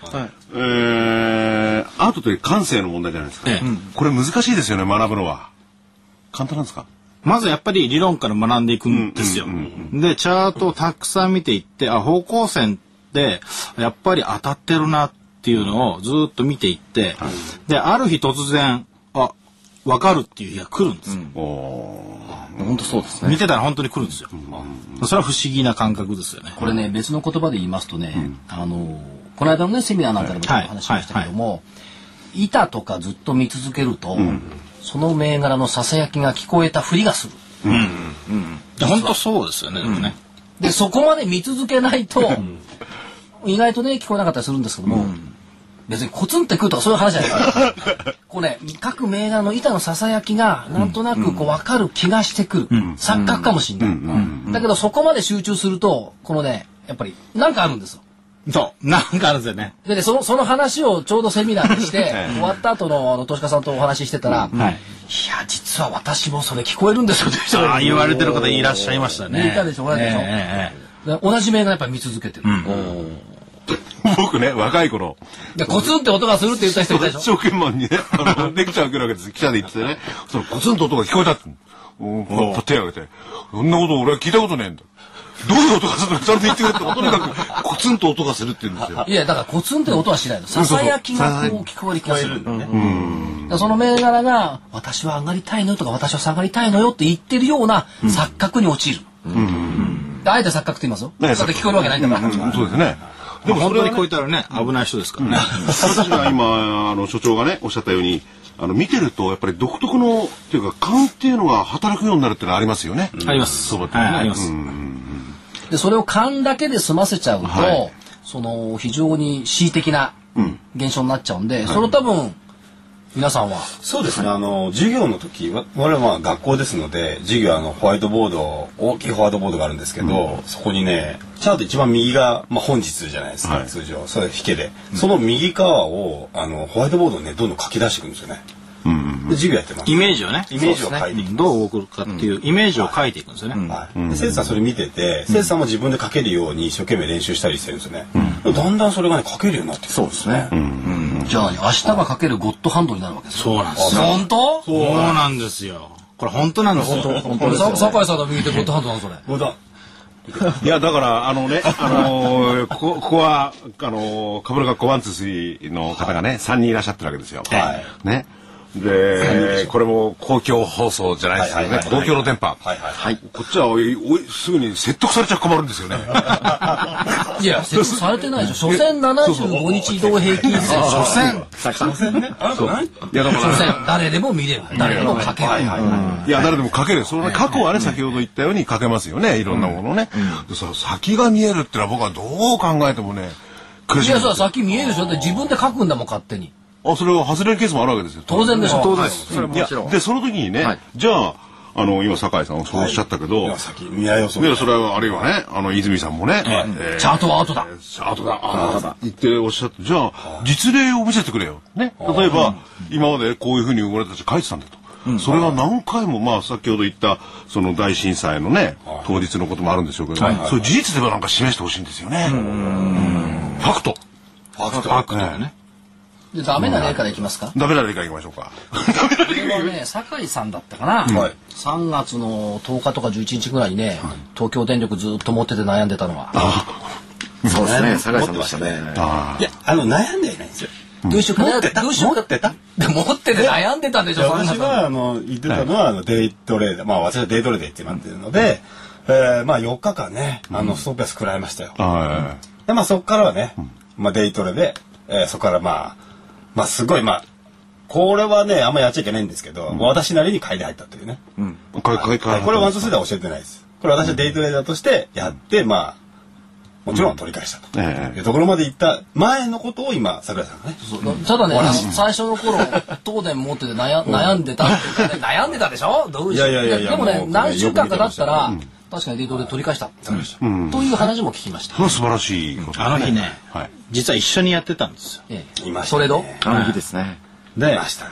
えーアートという感性の問題じゃないですか。ええこれ難しいですよね、学ぶのは。簡単なんですか？まずやっぱり理論から学んでいくんですよ。で、チャートをたくさん見ていって、あ、方向線ってやっぱり当たってるなっていうのをずっと見ていって、で、ある日突然、あ、わかるっていう日が来るんですよ。本当そうですね。見てたら本当に来るんですよ。それは不思議な感覚ですよね。これね、別の言葉で言いますとね、あの、この間のね、セミナーなんかでも話しましたけども、板とかずっと見続けると、その銘柄のささやきが聞こえたふりがする。いや本当そうですよね。でもねで、そこまで見続けないと、意外とね、聞こえなかったりするんですけども、別にコツンってくるとかそういう話じゃないから。こうね、各銘柄の板のささやきが、なんとなくこう分かる気がしてくる。錯覚かもしれない。だけどそこまで集中すると、このね、やっぱり、なんかあるんですよ。そう。なんかあるんですよね。でね、その、その話をちょうどセミナーでして、終わった後の、あの、投資家さんとお話ししてたら、い、や、実は私もそれ聞こえるんですよって言われてる方いらっしゃいましたね。いたでしょおられたでしょ同じ銘柄やっぱり見続けてる。僕ね、若い頃、で、コツンって音がするって言った人いたでしょ証券マンにね、あの、レクチャー受けるわけです。記者で言っててね、そのコツンと音が聞こえたって。手を挙げて、そんなこと俺は聞いたことねえんだ。どういう音がするの？ちゃんと言ってくれって、とにかくコツンと音がするって言うんですよ。いや、だからコツンって音はしないの。ささやきがこう聞こえる気がする。だからその銘柄が、私は上がりたいのよとか、私は下がりたいのよって言ってるような錯覚に陥る。であえて錯覚って言いますよ。だねって聞こえるわけないんだから。うんそうですね。でも本当にこういったらね、危ない人ですからね。私が今、あの、所長がね、おっしゃったように、あの、見てると、やっぱり独特の、っていうか、勘っていうのが働くようになるっていうのはありますよね。あります。そうだねはい、あります。で、それを勘だけで済ませちゃうと、はいその、非常に恣意的な現象になっちゃうんで、それを多分、皆さんは、そうですね。あの、授業の時、わ我々はまあ学校ですので、授業はあの、ホワイトボード、大きいホワイトボードがあるんですけど、そこにね、チャート一番右が、まあ本日じゃないですか、はい通常。それ引けで。その右側を、あの、ホワイトボードにね、どんどん書き出していくんですよね。で、授業やってます。イメージをね。イメージを書いていく。どう動くかっていうイメージを書いていくんですよね。はい、で生徒さんそれ見てて、生徒さんも自分で書けるように一生懸命練習したりしてるんですよね。だんだんそれがね、書けるようになってきてそうですね。じゃあ、明日がかけるゴッドハンドになるわけですよ。そうなんですよ。本当？そうなんですよ。これ本当なんですよ。さ酒井さんの右手ゴッドハンドなのそれ。ほんといや、だから、あのね、あのー ここ、ここは、あのー、株の学校ワンツースリーの方がね、3人いらっしゃってるわけですよ。はいね。で、これも公共放送じゃないですよね。はいはいはいはい公共の電波。はいはいこっちはおいおいすぐに説得されちゃ困るんですよね。いや、説得されてないでしょ。所詮75日移動平均線。所詮、い？や、だか所ら、詮、誰でも見れる。誰でも書ける。いや、誰でも書ける。そのね過去はね、先ほど言ったように書けますよね。いろんなものをね。でさ先が見えるってのは僕はどう考えてもね、苦しいいや、さ、先見えるでしょ。だって自分で書くんだもん、勝手に。あ、それを外れるケースもあるわけですよ。当然でしょ。当然。いや、で、その時にね、じゃあ、あの、今、酒井さんはそうおっしゃったけど、いや先未来予想いや、それは、あるいはね、あの、泉さんもね、えーチャートは後だ。チャートだ、あだ、言っておっしゃって、じゃあ、実例を見せてくれよ。ね。例えば、今までこういうふうに俺たち書いてたんだと。それが何回も、まあ、先ほど言った、その大震災のね、当日のこともあるんでしょうけど、そういう事実ではなんか示してほしいんですよね。ファクト。ファクトファクトだね。でダメな例からいきますか？ダメな例からいきましょうか。これはね、酒井さんだったかな。はい。3月の10日とか11日ぐらいにね、東京電力ずっと持ってて悩んでたのは。そうですね、酒井さんでしたね。いやあの悩んではいないんですよ。どうしようかな持ってた？どうしようか持ってた？で持ってて悩んでたでしょ、そんな私はあの言ってたのは、あのデイトレーダーまあ私はデイトレーダーって言ってるので、えーまあ4日間ねあのストップ安食らいましたよ、はでまあそこからはね、まあデイトレで、えーそこからまあまあすごいまあこれはねあんまやっちゃいけないんですけど、私なりに買いで入ったというね、い。かいかいかい。これはワンスでは教えてないです。これ私はデイトレーダーとしてやって、まあもちろん取り返したと、ええ。いうところまで行った前のことを今桜井さんがねただね、最初の頃、東電持ってて悩悩んでたっていうかね、悩んでたでしょ？どういやいやいやでもね何週間か経ったら確かにデートで取り返した。という話も聞きましたそ。れは素晴らしいことあの日ね、はい。実は一緒にやってたんですよ。ええいましたそれど？あの日ですね。で、ましたね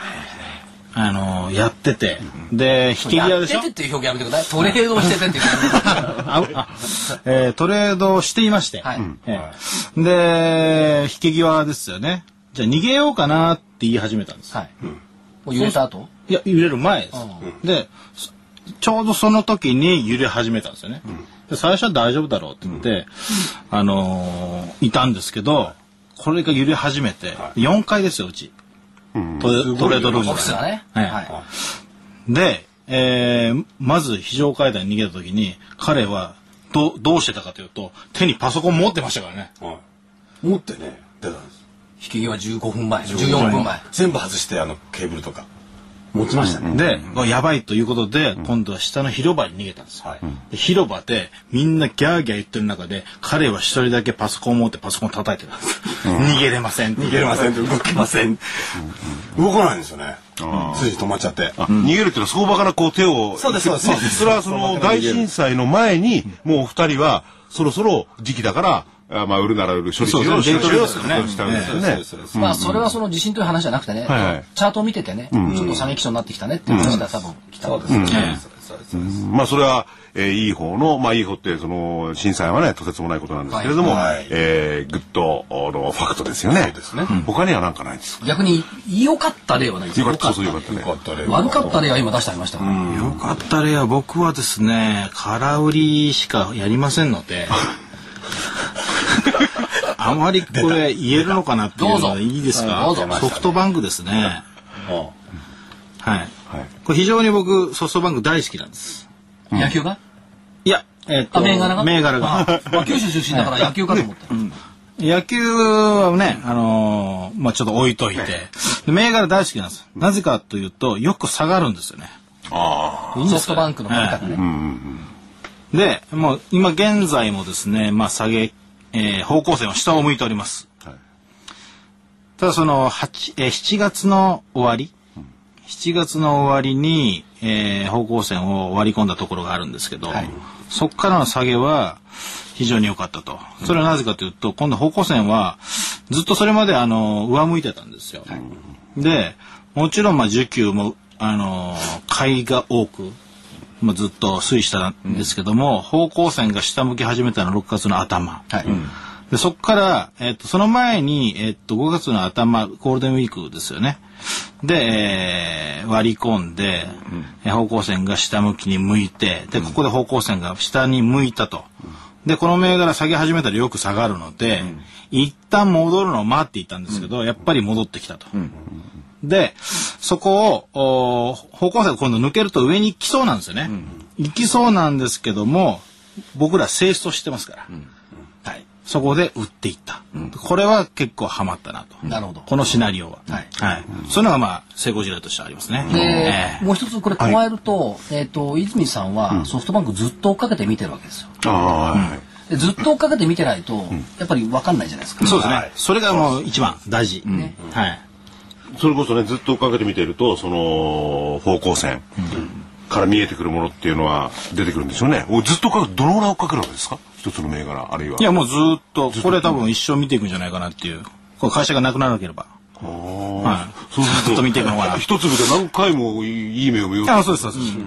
あのやってて、で、引き際でしょ？やっててっていう表現やめてください。トレードをしててって言ってああえートレードをしていまして、はいええで、引き際ですよね。じゃあ逃げようかなって言い始めたんです。はい。もう揺れた後？いや、揺れる前です。で、そちょうどその時に揺れ始めたんですよね。で最初は大丈夫だろうって言って、あのーいたんですけど、これが揺れ始めて、4階ですよ、うち。トレトレードルームオフィスがね。はい。はで、えーまず非常階段に逃げた時に、彼はどどうしてたかというと、手にパソコン持ってましたからね。はい。持ってね。出たんです。い。引き際15分前、14分前。全部外してあのケーブルとか持ちましたね、で、やばいということで、今度は下の広場に逃げたんですよ。はい。で広場でみんなギャーギャー言ってる中で、彼は一人だけパソコンを持ってパソコン叩いてたんです。逃げれません。逃逃げれません動けません、動かないんですよね。つい止まっちゃって。逃げるっていうのは相場からこう手をそうですそうですそうです。それはその大震災の前にもうお二人はそろそろ時期だからあまあ売るなら売る処理しよう処理しようデートですよねしたんですよね。そうですそうです。まあ、それはその地震という話じゃなくてねはいはい、チャートを見ててね、ちょっと下げ基調になってきたねっていう話が多分来たそうです。ね、まあそれは、えーいい方のまあいい方ってその震災はねとてつもないことなんですけれども、はい。はいえーグッドのファクトですよね。そうですね。他には何かないですか？逆に良かった例はないですよかった。そうよかったね。よかったね悪かった例は今出してありましたから。よかった例は僕はですね、空売りしかやりませんので、あまりこれ言えるのかなっていうのはいいですか？ソフトバンクですね。もはい。はい。これ非常に僕ソフトバンク大好きなんです。野球が？いや、えっと、あ銘柄が？銘柄が。まあ九州出身だから野球かと思った。野球はね、あのーまあちょっと置いといて、で銘柄大好きなんです。なぜかというと、よく下がるんですよね。ソフトバンクの買い方ね。で、もう今現在もですね、まあ下げ、えー方向線は下を向いております。はいただその8、えー7月の終わり、7月の終わりに、えー方向線を割り込んだところがあるんですけど、そこからの下げは非常に良かったと。それはなぜかというと、今度方向線はずっとそれまであの上向いてたんですよ。で、もちろんまあ需給もあの買いが多く、まあ、ずっと推移したんですけども、方向線が下向き始めたのは6月の頭。はい。でそこから、えっと、その前に、えっと、5月の頭、ゴールデンウィークですよね。で、えー割り込んで、えー方向線が下向きに向いてでここで方向線が下に向いたと。でこの銘柄下げ始めたらよく下がるので、一旦戻るのを待っていたんですけど、やっぱり戻ってきたと。でそこをお方向線が今度抜けると上に行きそうなんですよね。行きそうなんですけども僕ら性質としてますから。はい、そこで売っていった、これは結構ハマったなと。なるほど。このシナリオは、はい。そういうのがまあ成功事例としてありますね。で、ええ。もう一つこれ加えると、えっ、と、泉さんはソフトバンクずっと追っかけて見てるわけですよ。ああ、はい。でずっと追っかけて見てないと、やっぱり分かんないじゃないですか。そうですね、それがもう一番大事、はいそれこそね、ずっと追っかけて見ていると、その、方向線から見えてくるものっていうのは出てくるんですよね。おずっとどのぐらい追っかけるわけですか？一つの銘柄、あるいは。いやもうずっとこれ多分一生見ていくんじゃないかなっていうこれ会社がなくならなければはい。そうするとずっと見ていくのが 一粒で何回もいい目を見ようあそうですそうです、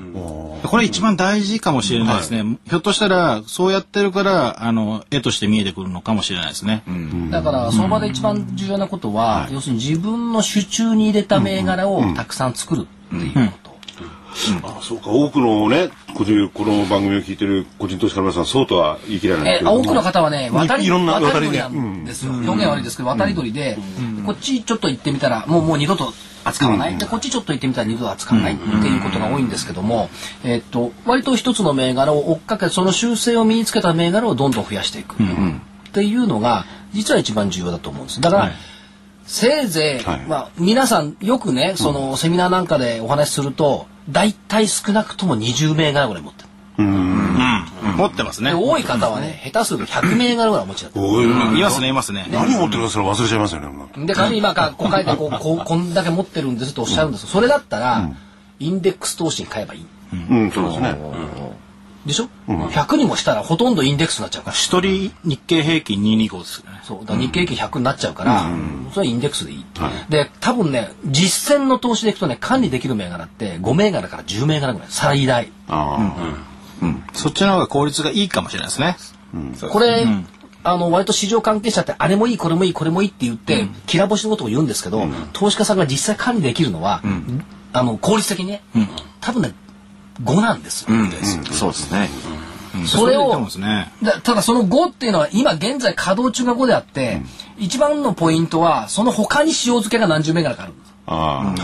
これ一番大事かもしれないですね、ひょっとしたらそうやってるからあの絵として見えてくるのかもしれないですね、だから相場で一番重要なことは、要するに自分の手中に入れた銘柄をたくさん作るっていうこと。あそうか、多くのね、個人、この番組を聞いてる個人投資家の皆さん、そうとは言い切れないんですえー、けども。多くの方はね、渡りいろんな渡り鳥渡りでなんですよ。表現悪いですけど、渡り鳥で、こっちちょっと行ってみたら、もうもう二度と扱わない。で、こっちちょっと行ってみたら二度と扱わないっていうことが多いんですけども、えーっと、割と一つの銘柄を追っかけ、その修正を身につけた銘柄をどんどん増やしていく。っていうのが、実は一番重要だと思うんです。だから、せいぜい、はい。まあ、皆さんよくね、そのセミナーなんかでお話しすると、大体少なくとも20銘柄ぐらい持ってる。持ってますね。で多い方はね、下手すると100銘柄ぐらいお持ちだった。おいいますねいますね。何持ってるかそれ忘れちゃいますよね。で、紙今か、こう書いて、こう、こう、こんだけ持ってるんですとおっしゃるんですそれだったら、インデックス投資に買えばいい。うん、そうですね。でしょ、?100 にもしたらほとんどインデックスになっちゃうから。一人日経平均225ですよね。そう。だ日経平均100になっちゃうから、それはインデックスでいい。で、多分ね、実践の投資でいくとね、管理できる銘柄って5銘柄から10銘柄ぐらい。最大。あそっちの方が効率がいいかもしれないですね。これ、あの、割と市場関係者って、あれもいい、これもいい、これもいいって言って、きら星のことを言うんですけど、投資家さんが実際管理できるのは、あの、効率的にね、多分ね、5なんですよ。そうですね。それをただその5っていうのは今現在稼働中が5であって、一番のポイントはその他に塩漬けが何十銘柄かあるんです。あ。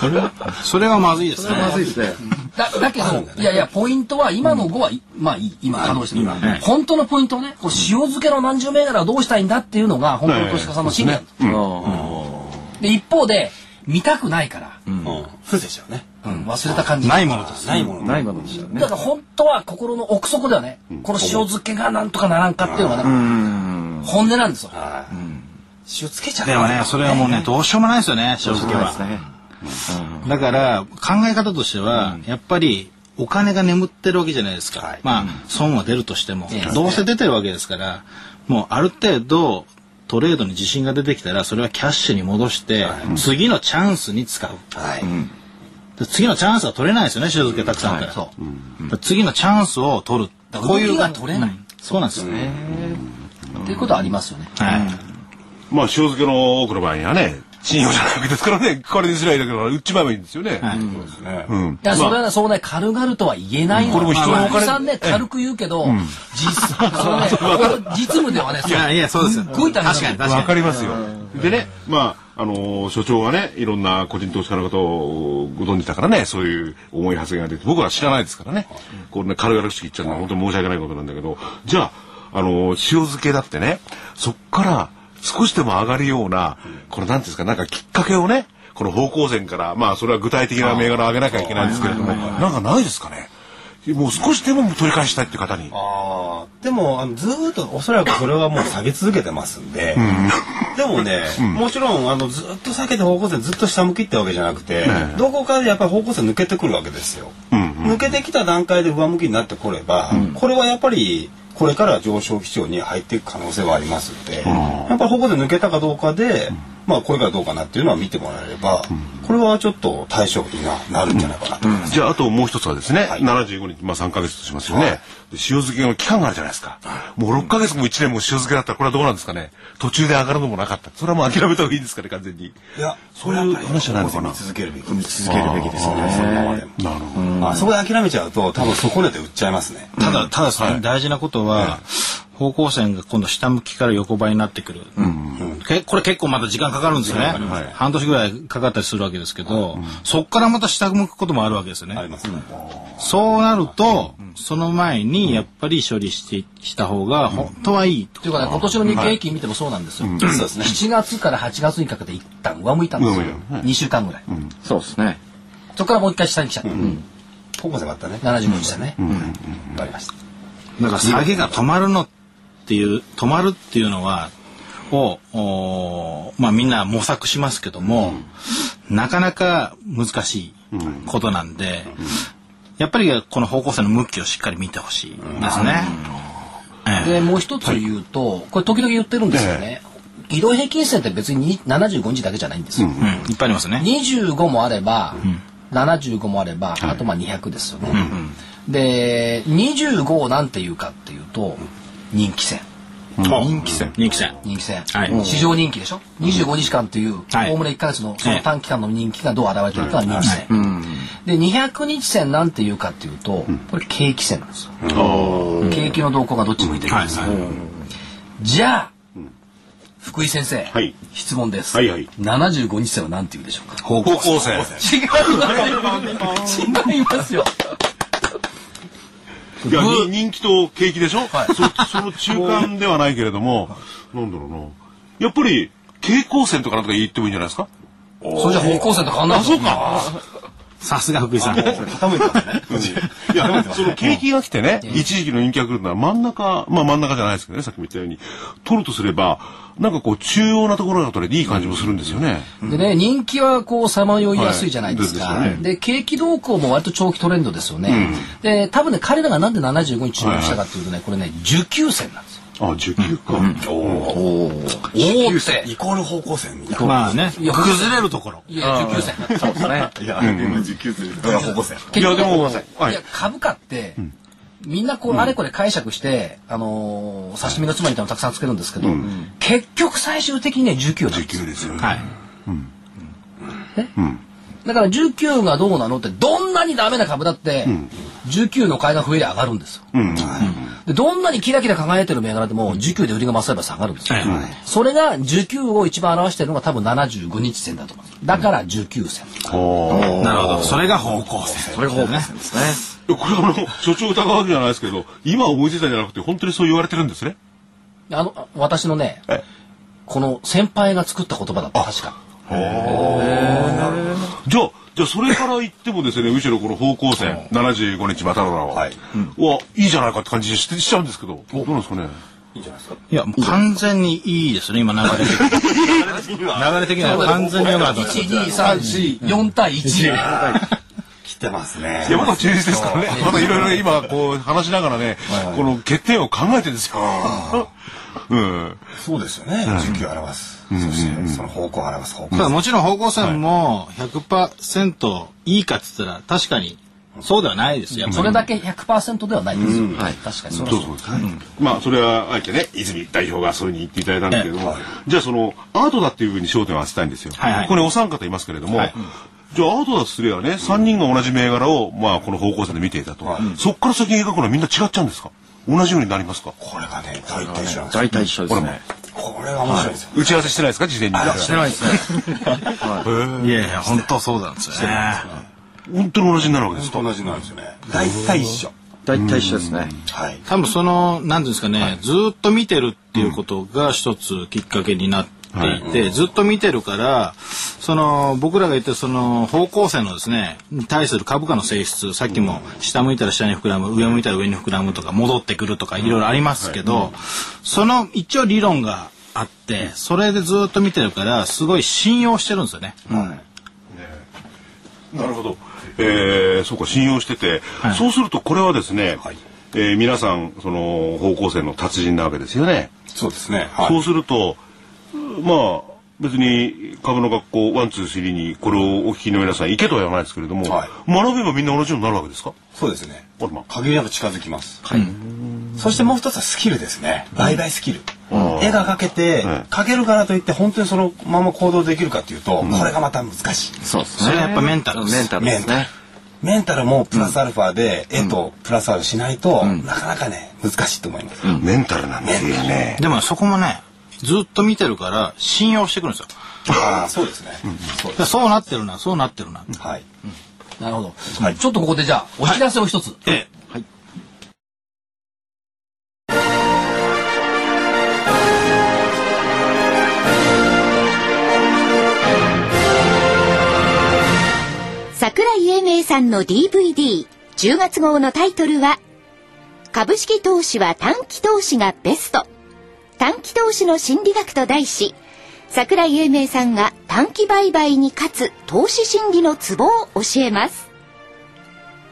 それはそれはまずいですね。まずいですね。だだけど、い。やいやポイントは今の5は、まあ今稼働してる、本当のポイントはねこう塩漬けの何十銘柄をどうしたいんだっていうのが本当の投資家さんの心理なん。です、で一方で見たくないから、そうですよね。うん。忘れた感じ。ないものですないもの。ないものでしたね。だから本当は心の奥底ではね、この塩漬けがなんとかならんかっていうのがね、本音なんですよ。塩つけちゃう。でもねそれはもうねどうしようもないですよね正直は。そうですね。だから考え方としては、やっぱりお金が眠ってるわけじゃないですか、まあ損は出るとしても、どうせ出てるわけですからもうある程度トレードに自信が出てきたらそれはキャッシュに戻して、次のチャンスに使う、で次のチャンスは取れないですよね塩漬けたくさんあったら、そう。次のチャンスを取る。こういうが取れない。そうなんです。よね、っていうことはありますよね。はい。まあ、塩漬けの多くの場合にはね、信用じゃないわけですからね、これにすりゃいいだけど、売っちまえばいいんですよね。うん。いや、それはね、そうね、軽々とは言えないの。これも人のお金まあさんね、軽く言うけど、実、それね、実務ではね、いやいやそうですよ。すっごい大変確かに確かにわかりますよ。でね、まあ、あの所長がね、いろんな個人投資家の方をご存知だからね、そういう重い発言が出て、僕は知らないですからね、これね、軽々しく言っちゃうのは本当に申し訳ないことなんだけど、じゃあ、あの塩漬けだってね、そっから少しでも上がるような、これなんですか、なんかきっかけをね、この方向線から、まあ、それは具体的な銘柄を上げなきゃいけないんですけれども、なんかないですかね。もう少しでも取り返したいって方に。あーでもあのずーっとおそらくそれはもう下げ続けてますんで、でもね、もちろんあのずっと下げて方向性ずっと下向きってわけじゃなくて、どこかでやっぱり方向性抜けてくるわけですよ。抜けてきた段階で上向きになってこれば、これはやっぱりこれから上昇基調に入っていく可能性はありますんで、やっぱり方向性抜けたかどうかで、まあこれからどうかなっていうのは見てもらえれば、これはちょっと対象にななるんじゃないかなと。思います。じゃああともう一つはですね、はい。75日まあ3ヶ月としますよね、で塩漬けの期間があるじゃないですか、もう6ヶ月も1年も塩漬けだったらこれはどうなんですかね。途中で上がるのもなかった。それはもう諦めた方がいいんですかね完全に。いや、そういう話じゃないのかな見続けるべき。見続けるべきですよね。そのままでも。なるほど。あそこで諦めちゃうと多分底値で売っちゃいますね。ただ、ただ大事なことは、方向線が今度下向きから横ばいになってくる。けこれ結構まだ時間かかるんですよね。半年ぐらいかかったりするわけですけど、そっからまた下向くこともあるわけですよね。ありますね。そうなると、その前にやっぱり処理してした方が本当はいいと。というかね、今年の日経平均見てもそうなんですよ。そうですね。7月から8月にかけて一旦上向いたんですよ。2週間ぐらい。そうですね。そこからもう一回下に来ちゃった。方向性があったね。75日でね。わかりました。だから下げが止まるのっていう、止まるっていうのは、を、おーまあみんな模索しますけども、なかなか難しいことなんで、やっぱりこの方向性の向きをしっかり見てほしいですね。ええ。で、もう一つ言うと、これ時々言ってるんですよね。移動平均線って別に75日だけじゃないんですよ。うん、いっぱいありますね。25もあれば、75もあれば、あとまあ200ですよね。で、25をなんて言うかっていうと、人気線。人気線。人気線。人気線、はい。市場人気でしょ、25日間というはい。おおむね1ヶ月のその短期間の人気がどう現れてるかが人気線、で200日線なんていうかっていうとこれ景気線なんですよ、景気の動向がどっち向いてるか。です、はい。はいじゃあ福井先生、はい。質問です、はいはい。75日線は何て言うでしょうか？方向線 違いますよ違いますよいやに人気と景気でしょ、そその中間ではないけれども なんだろうな。やっぱり蛍光線とかなんとか言ってもいいんじゃないですか？それじゃ方向線と変わんないですよさすが福井さん。傾いてますね。いや、その景気が来てね、一時期の人気が来るのは真ん中、まあ真ん中じゃないですけどね、さっきも言ったように、取るとすれば、なんかこう中央なところが取れていい感じもするんですよね。でね、人気はこうさまよいやすいじゃないですか。はいで景気動向も割と長期トレンドですよね。で、多分ね、彼らがなんで75に注目したかっていうとね、これね、需給線なんですよ。あ、19か。おーって。イコール方向線みたいな。まあね、いや崩れるところ。いや、需給線。そうですね。いや、今19線。だから方向線。いや、でも、はいいや、株価って、みんなこう、あれこれ解釈して、あのー、刺身のつまみみたいなのたくさんつけるんですけど、結局最終的にね、需給なんですよ19ですよね。はい。だから19がどうなのってどんなにダメな株だって、19の買いが増えりゃ上がるんですよ、でどんなにキラキラ輝いてる銘柄でも19で売りが勝れば下がるんですよ、はいはい。それが19を一番表しているのが多分75日線だと思います。だから19線、なるほど。それが方向線。それが方向線ですね。これはあの、所長疑うわけじゃないですけど、今思いついたんじゃなくて、本当にそう言われてるんですね？あのあ私のねえ？この先輩が作った言葉だった確かじゃあ、じゃあそれから言ってもですね、むしろこの方向線、75日またのは、はい。は、いいじゃないかって感じししちゃうんですけど、どうなんですかね？いや、もう完全にいいですね、今流れ 的に。流れ的には。完全に良かったです。12344対1来てますね。いや、僕は中立ですからね。まだいろいろ今、こう、話しながらね、この欠点を考えてるんですよ。うん。そうですよね。19を表す。そして、その方向を表す方向。ただもちろん方向線も100%いいかっつったら確かにそうではないですよ。それだけ100%ではないですよ、はい、確かに。それはそうそうです。まあ、それは、あえてね、泉代表がそういうふうに言っていただいたんですけれども、じゃあその、アートだっていうふうに焦点を当てたいんですよ。はいはい。ここにお三方いますけれども、じゃあアートだとすればね、3人が同じ銘柄を、まあ、この方向線で見ていたと。そっから先に描くのはみんな違っちゃうんですか？同じようになりますか？これがね、大体一緒なんですよ。大体一緒ですね。これが面白いですよ。打ち合わせしてないですか？事前に。してないですね。いやいや、本当そうなんですよね。本当に同じになるわけですか？同じなんですよね。大体一緒。大体一緒ですね。はい。多分その、なんていうんですかね、ずーっと見てるっていうことが一つきっかけになっていて、ずっと見てるから、その、僕らが言ったその方向線のですね、に対する株価の性質、さっきも下向いたら下に膨らむ、上向いたら上に膨らむとか、戻ってくるとか、いろいろありますけど、その一応理論があって、それでずーっと見てるから、すごい信用してるんですよね。なるほど。えー、そうか、信用してて、はいそうするとこれはですね、はいえー皆さん、その、方向線の達人なわけですよね。そうですね。はい。そうすると、まあ、別に株の学校ワンツースリーにこれをお聞きの皆さん行けとは言わないですけれども、はい。学べばみんな同じようになるわけですか？そうですね。あらま限りなく近づきます、そしてもう一つはスキルですね。売買スキル、絵が描けて、はい。描けるからといって本当にそのまま行動できるかっていうと、これがまた難しい。そうですね。それはやっぱメンタルです。メンタルですね。メンタル。もプラスアルファで絵とプラスアルファしないと、なかなかね難しいと思います、メンタルなんですよね。でもそこもねずっと見てるから信用してくるんですよ。ああそうですね、そうでそうなってるなそうなってるな、はい。なるほど。ちょっとここでじゃあ、お知らせを一つ。ええ。桜井英明さんの DVD10 月号のタイトルは株式投資は短期投資がベスト短期投資の心理学と題し桜井英明さんが短期売買に勝つ投資心理のツボを教えます。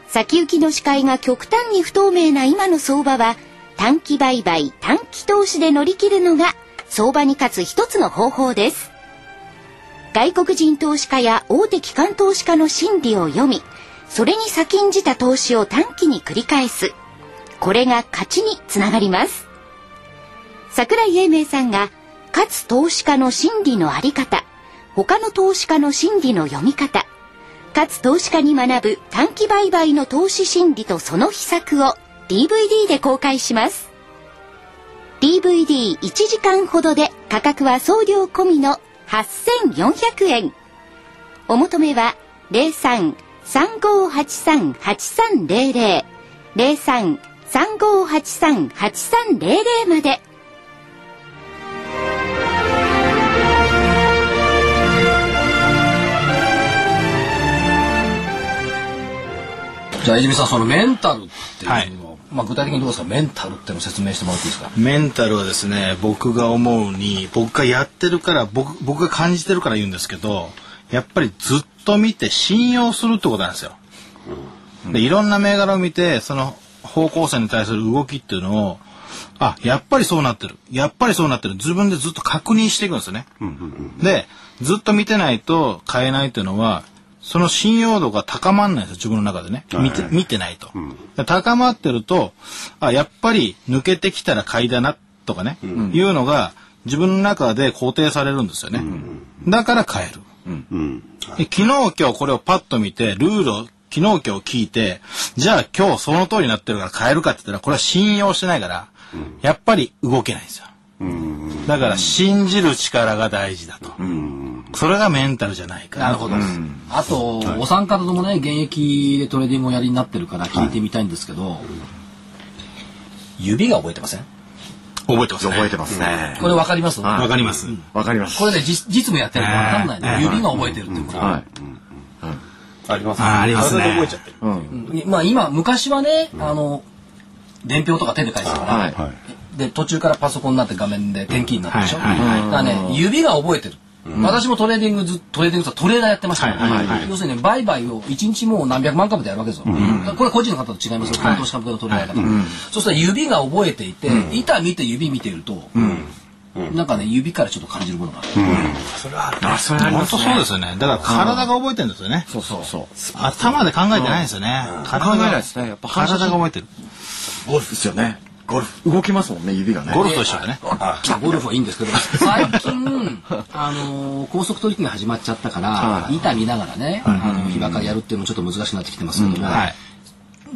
先行きの視界が極端に不透明な今の相場は短期売買短期投資で乗り切るのが相場に勝つ一つの方法です。外国人投資家や大手機関投資家の心理を読みそれに先んじた投資を短期に繰り返す。これが勝ちにつながります。桜井英明さんが勝つ投資家の心理のあり方他の投資家の心理の読み方勝つ投資家に学ぶ短期売買の投資心理とその秘策を DVD で公開します。DVD1 時間ほどで価格は送料込みの8400円。お求めは03-3583-8300 03-3583-8300まで。じゃあ、泉さん、そのメンタルっていうのは、まあ具体的にどうですか？メンタルっていうのを説明してもらっていいですかメンタルはですね僕が思うに僕がやってるから僕僕が感じてるから言うんですけどやっぱりずっと見て信用するってことなんですよ。でいろんな銘柄を見てその方向性に対する動きっていうのをあやっぱりそうなってる。やっぱりそうなってる。自分でずっと確認していくんですよね。でずっと見てないと買えないっていうのはその信用度が高まんないんですよ自分の中でね。見て見てないと、で高まってるとあやっぱり抜けてきたら買いだなとかね、いうのが自分の中で肯定されるんですよね、だから買える、で昨日今日これをパッと見てルールを昨日今日聞いてじゃあ今日その通りになってるから買えるかって言ったらこれは信用してないから、やっぱり動けないんですよ、だから信じる力が大事だと、それがメンタルじゃないかなるほど。あと、お三方ともね、現役でトレーディングをやりになってるから聞いてみたいんですけど、指が覚えてません？覚えてますね。覚えてますね。これわかります？はい。わかります、わかります。これね、実実務やってるとわかんないの。指が覚えてるっていうこと。は。はい。ありますあありますね体で覚えちゃってる。うん。まあ今、昔はね、あの、伝票とか手で書いてたから、はい。で、途中からパソコンになって画面でテンキーになったでしょ？だはいはいからね、指が覚えてる。私もトレーディングず、トレーディングとトレーダーやってましたから、はいはいはい要するに売買を1日もう何百万株でやるわけですよ。これは個人の方と違いますよ。投資株のトレーダーだから。そしたら指が覚えていて、板見て指見てると、なん。かね、指からちょっと感じるものがある。あ、それあります本当そうですよね。だから体が覚えてるんですよね、そうそうそう。頭で考えてないんですよね、体考えないがですね。やっぱ体が覚えてるゴルフですよね。ゴルフ。動きますもんね、指がね。ゴルフと一緒だね。まあゴルフはいいんですけど、最近、あのー高速取引が始まっちゃったから、はい。板見ながらね、あの、日ばかりやるっていうのもちょっと難しくなってきてますけども、はい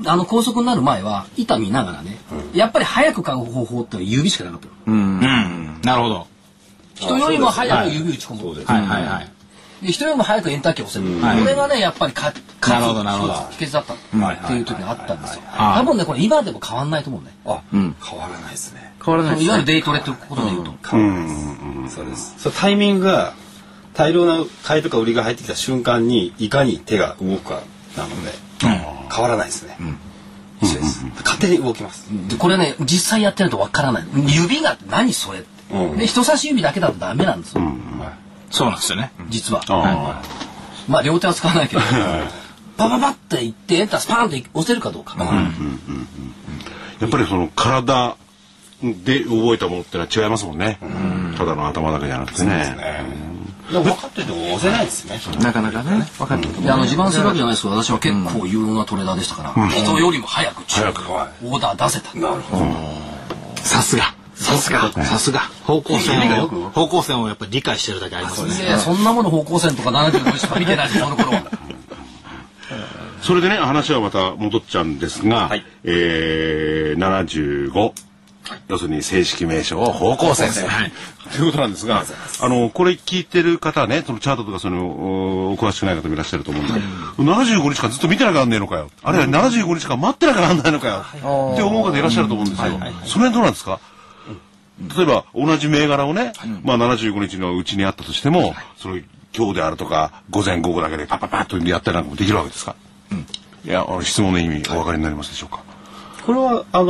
あの、高速になる前は、板見ながらね、やっぱり早く買う方法ってのは指しかなかったの。うん。なるほど。人よりも早く指打ち込む。はいはいはい。で人よりも早くエンターキーを押せる。はい。これがね、やっぱりか、なるほどなるほど。秘訣だった。っていう時があったんですよ。はい。多分ね、これ今でも変わんないと思うね。あ、ん。変わらないですね。変わらないですいわゆるね。デイトレってことで言うと。変わらないですそうです。そのタイミングが大量な買いとか売りが入ってきた瞬間にいかに手が動くかなので、変わらないですね、一緒です。勝手に動きます、でこれね実際やってるとわからない。指が何それって、うん。で人差し指だけだとダメなんですよ、そうなんですよね。実は。あまあ両手は使わないけど。パパパっていってエンタースパーンって押せるかどうか、やっぱりその体で覚えたものってのは違いますもんね。ただの頭だけじゃなくてね。いや分かってても押せないですね。なかなかね、分かってであの自慢するわけじゃないですけど私は結構有能なトレーダーでしたから、人よりも早く早くオーダー出せたなるほどさすが。さすが。さすが。方向線を、方向線をやっぱり理解してるだけありますね。でそんなもの方向線とか75しか見てないですその頃は それでね、話はまた戻っちゃうんですが、はいえー、75。要するに正式名称を方向線ということなんですが、あの、これ聞いてる方はね、そのチャートとかその、おお詳しくない方もいらっしゃると思うんで、75日間ずっと見てなきゃなんねえのかよ。あるいは75日間待ってなきゃなんないのかよ。って思う方いらっしゃると思うんですよ。その辺どうなんですか？例えば同じ銘柄をね、まあ75日のうちにあったとしても、その今日であるとか午前午後だけでパッパッパッとやったりなんかもできるわけですか、いやあの質問の意味お分かりになりますでしょうか、これは、あの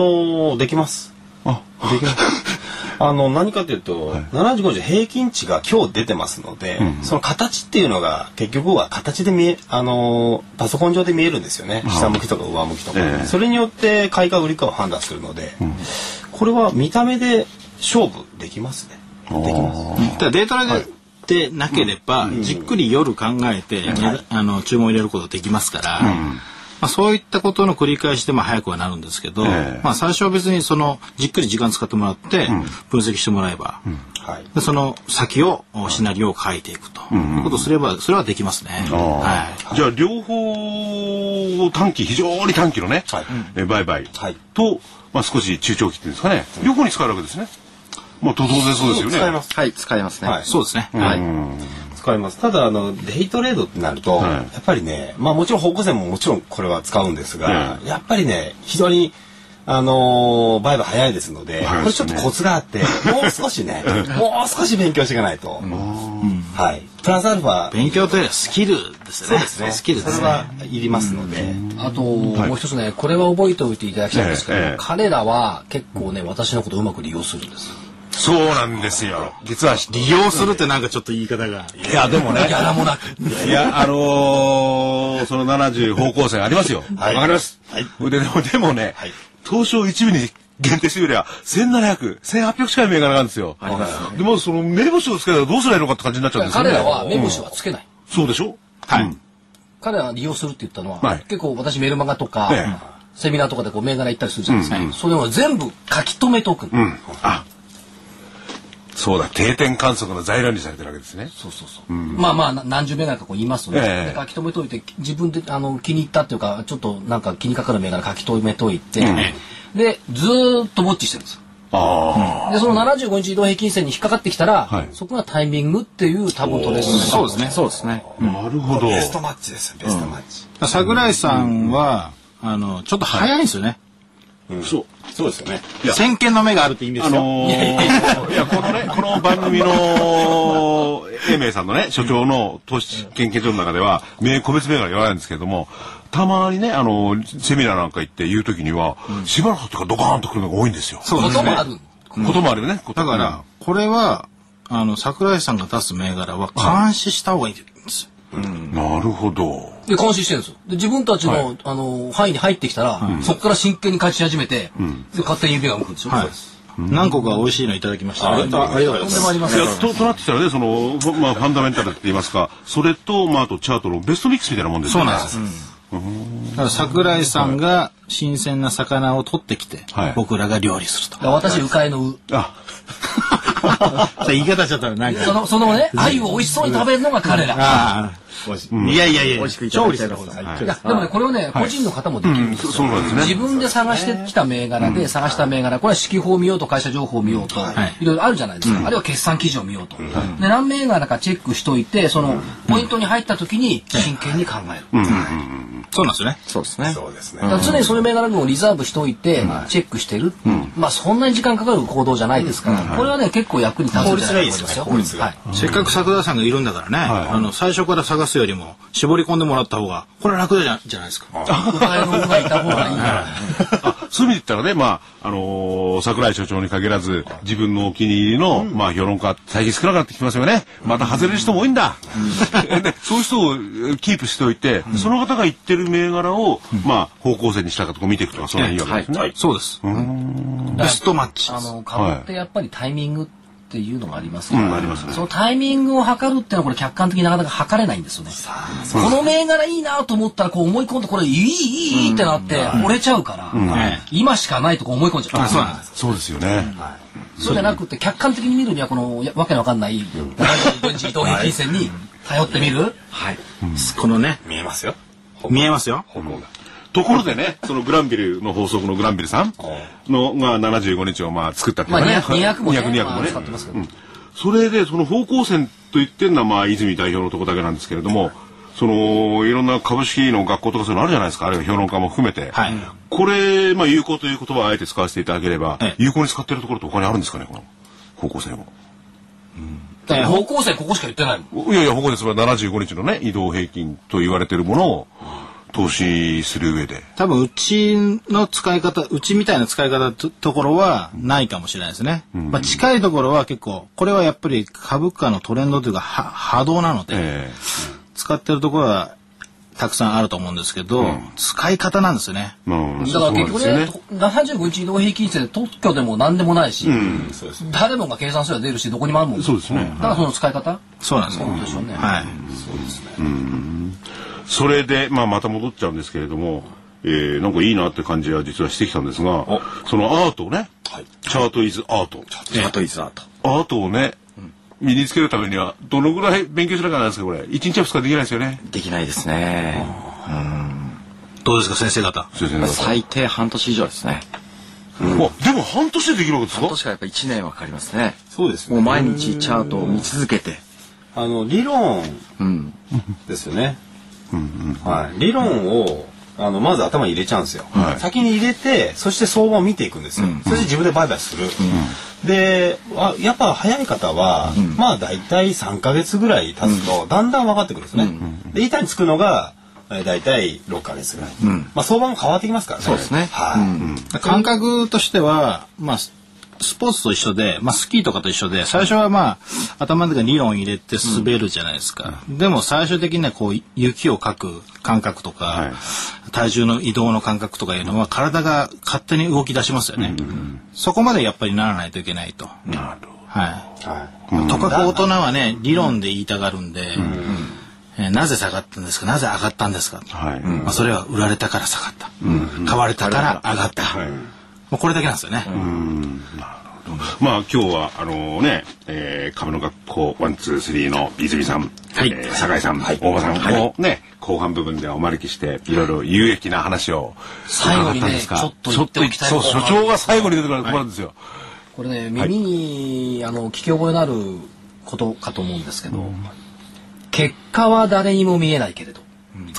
ーできます。あできます。あの、何かというと、75日平均値が今日出てますので、その形っていうのが結局は形で見え、あのーパソコン上で見えるんですよね。下向きとか上向きとか。ええ。それによって買いか売りかを判断するので、これは見た目で勝負できますね。できます。だからデータででなければ、じっくり夜考えて、ねあの注文入れることできますから、まあ、そういったことの繰り返しでまあ早くはなるんですけど、ええ。まあ、最初は別にそのじっくり時間使ってもらって分析してもらえば、はい。でその先をおシナリオを書いていくと。いうことをすればそれはできますね。はい。じゃあ両方短期非常に短期のね、はい。え売買はい。と、まあ、少し中長期っていうんですかね、両方に使えるわけですね。まあ当然そうですよね。使います。はい、使えますね。はい。そうですね。はい使います。ただあのデイトレードってなると、はいやっぱりね、まあもちろん方向線ももちろんこれは使うんですが、えやっぱりね非常にあのー、売買早いですので、これちょっとコツがあって、もう少しね、もう少し勉強していかないと。はい。プラスアルファ、勉強というよりはスキルですね。そうですね。スキルですそれはね。いりますので。あと、もう一つねこれは覚えておいていただきたいんですけど、ええええ彼らは結構ね私のことをうまく利用するんですそうなんですよ。実は、利用するってなんかちょっと言い方が。いや、でもね。ギャラもなくいや、あのーその70方向線ありますよ。わ、はいかります？はいででも、でもね、東証一部に限定してみれば、1700、1800近い銘柄があるんですよ。でも、その、目星をつけたらどうすればいいのかって感じになっちゃうんですよね。彼らは目星はつけない、そうでしょ？はい。彼らは利用するって言ったのは、はい結構私メルマガとか、えセミナーとかでこう銘柄行ったりするじゃないですか、それを全部書き留めておくの、うん。あ、そうだ、定点観測の材料にされてるわけですね。そうそうそう、まあまあな何十銘柄かこう言いますとね、ええ。で書き留めといて自分であの気に入ったっていうかちょっとなんか気にかかる銘柄書き留めといて、でずーっとウォッチしてるんですよ。あでその75日移動平均線に引っかかってきたら、はい。そこがタイミングっていう多分トレー。ドそうですね。そうですね。あ、なるほど。ベストマッチですよ、ベストマッチ。桜井さんは、あの、ちょっと早いんですよね。そう。そうですよね。先見の目があるって意味ですよ。あのー、いや、このね、この番組の、英明さんのね、所長の投資研究所の中では、名個別銘柄言わないんですけれども、たまにね、あの、セミナーなんか行って言うときには、しばらくとかドカーンとくるのが多いんですよ。そうですねこともあ。る、こともあるよね。だから、これは、あの、桜井さんが出す銘柄は監視した方がいいんですよ。なるほど。で監視してるんですよ。で自分たちの,、あの範囲に入ってきたら、そこから真剣に勝ち始めて、で勝手に指が向くんですよ、はい。何個か美味しいのいただきました。ありがとうございます。とと、となってきたらね、その、ファまあ、ファンダメンタルって言いますか、それと、まあ、あとチャートのベストミックスみたいなもんですよね。そうなんです。だから桜井さんが新鮮な魚を取ってきて、はい。僕らが料理すると。私迂回のうあ、言い方しちゃったらなんか。そのそのね鮎を美味しそうに食べるのが彼ら、ああ。い。やいやいや、美味しくいただ調理きたいです。いやでもねこれをね、個人の方もできるんですよ、そうなんですね。自分で探してきた銘柄で探した銘柄これは指揮法を見ようと会社情報を見ようと、い、ろいろあるじゃないですか、あるいは決算記事を見ようと、で何銘柄かチェックしといてそのポイントに入った時に真剣に考える、そうなんですよね。そうですね。そうですね。常にその銘柄群をリザーブしておい。て、チェックしてる、まあそんなに時間かかる行動じゃないですから、これはね結構役に立つんじゃないかと思いますよ。効率がいいはい。せっかく桜井さんがいるんだからね、あの、最初から探すよりも、絞り込んでもらった方が、これは楽じゃじゃないですか。お前の方がいた方がいいからあそういう意味で言ったらね、まあ、あのー桜井所長に限らず、自分のお気に入りの、まあ、評論家、最近少なくなってきてますよね。また外れる人も多いんだ。で、そういう人をえーキープしておいて、その方が言ってる銘柄を、まあ、方向性にしたかとか見ていくとか、それはいいわけですね。そうです。ベストマッチ。あの株ってやっぱりタイミングっっていうのがありますから、うんありますねそのタイミングを測るっていうのはこれ客観的になかなか測れないんですよね。この銘柄いいなと思ったらこう思い込んでこれいいいいいいってなって折れちゃうから、今しかないとこ思い込んじゃう。そうなんです。そうですよね。そうじゃなくて客観的に見るにはこのやわけのわかんない75日移動平均線に頼ってみる、はい。このね、見えますよ。見えますよ。方向が。ところでね、そのグランビルの法則のグランビルさんのが75日をまあ作ったっていうまあかね。200 200もね200 200まあもね使ってますけどうんそれでその方向線と言ってるのはまあ泉代表のとこだけなんですけれども、そのいろんな株式の学校とかそういうのあるじゃないですか。あるいは評論家も含めて。はいこれまあ有効という言葉をあえて使わせていただければええ、有効に使ってるところって他にあるんですかねこの方向線を。だから方向性ここしか言ってない。いやいや、ここです。75日のね、移動平均と言われてるものを投資する上で。多分うちの使い方うちみたいな使い方とところはないかもしれないですね、まあ、近いところは結構これはやっぱり株価のトレンドというかは波動なので、え使ってるところはたくさんあると思うんですけど、使い方なんですよね。えまあ、だから結局ね、そう75日移動平均線で特許でも何でもないし、そうです。誰もが計算すれば出るし、どこにもあるもん。そうですね。だからその使い方？そうなんですよ、そうでしょうね。はいそれで、まあ、また戻っちゃうんですけれども、えー、なんかいいなって感じは実はしてきたんですが、そのアートをね、チャートイズアート。チャートイズアート。アートをね、身につけるためには、どのぐらい勉強しなきゃならないですか、これ。1日は2日できないですよね。できないですね。どうですか先生方？先生方最低半年以上ですね。あでも半年でできるわけですか？半年からやっぱ1年はかかりますね。そうですね。もう毎日チャートを見続けて。あの、理論うん。ですよね。はい。理論を、あの、まず頭に入れちゃうんですよ。はい先に入れて、そして相場を見ていくんですよ。そして自分で売買する。で、あやっぱ早い方は、まあ大体3ヶ月ぐらい経つと、だんだん分かってくるんですね。で、板につくのが、えー大体6ヶ月ぐらい。まあ相場も変わってきますからね。そうですねはい。感覚としては、まあ、ススポーツと一緒で、まあ、スキーとかと一緒で、最初はまあ、頭の中に理論入れて滑るじゃないですか。でも最終的にはこう、雪をかく感覚とか、はい体重の移動の感覚とかいうのは、体が勝手に動き出しますよね。そこまでやっぱりならないといけないと。なるほど。はい。はい。とかく大人はね、理論で言いたがるんで、えーなぜ下がったんですか？なぜ上がったんですか、はい。まあ、それは売られたから下がった。買われたから上がった。はいもうこれだけなんですよね。まあ今日はあのね、えー、株の学校ワンツースリーの泉さん、はい。えー酒井さん、大場さんをね、後半部分ではお招きしていろいろ有益な話を最後にね伺ったんですがちょっと言っておきたいそう所長が最後に出てくるところなんですよ。これね、耳に、あの、聞き覚えのあることかと思うんですけど、結果は誰にも見えないけれど、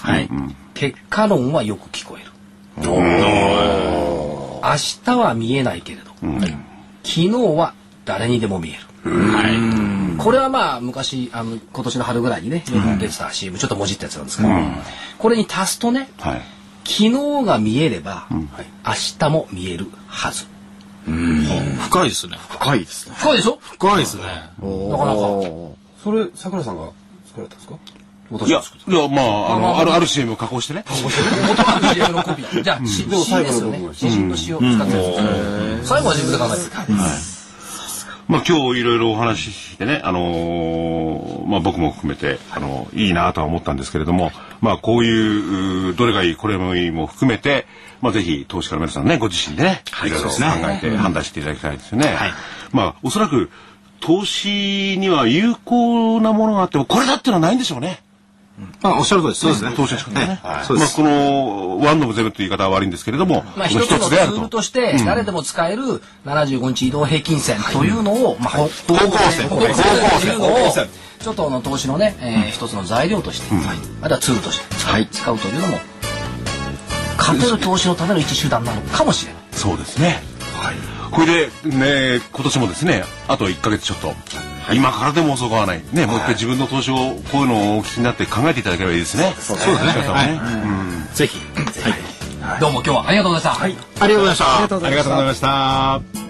はい。結果論はよく聞こえる。明日は見えないけれど、昨日は誰にでも見える。これはまあ昔あの今年の春ぐらいにね、出てた CM ちょっともじったやつなんですけど、これに足すとねはい。昨日が見えれば、明日も見えるはず深いですね。深いですね。深いでしょ？深いですね。なかなかそれ、桜さんが作られたんですか？いや、いや、まあ、あの、ある、ある CM を加工してね。元は CM のコピー。じゃあ、詩ですよね詩人の詩を使ってる最後は自分で考えてるまあ今日いろいろお話ししてね、あのーまあ僕も含めて、あのいいなとは思ったんですけれども、まあこういう、うどれがいい、これもいいも含めて、まあぜひ投資家の皆さんね、ご自身でね、い。ろいろ考えて判断していただきたいですよね。はい。まあおそらく、投資には有効なものがあっても、これだっていうのはないんでしょうね。まあ、おっしゃる通りです。そうですね。投資家ね。そうです。まあこの、ワンノブゼロという言い方は悪いんですけれども、まあ、一つのツールとして誰でも使える75日移動平均線というのを、まあ、方向線方向線というのをちょっとあの投資のね、えー一つの材料として、またはツールとして使うというのも勝てる投資のための一手段なのかもしれない。そうですね。はい。これで、ね、今年もですね、あと1ヶ月ちょっと、今からでも遅くはない。ね、もう一回自分の投資を、こういうのをお聞きになって考えていただければいいですね。そうですね。ぜひ。どうも今日はありがとうございました。ありがとうございました。ありがとうございました。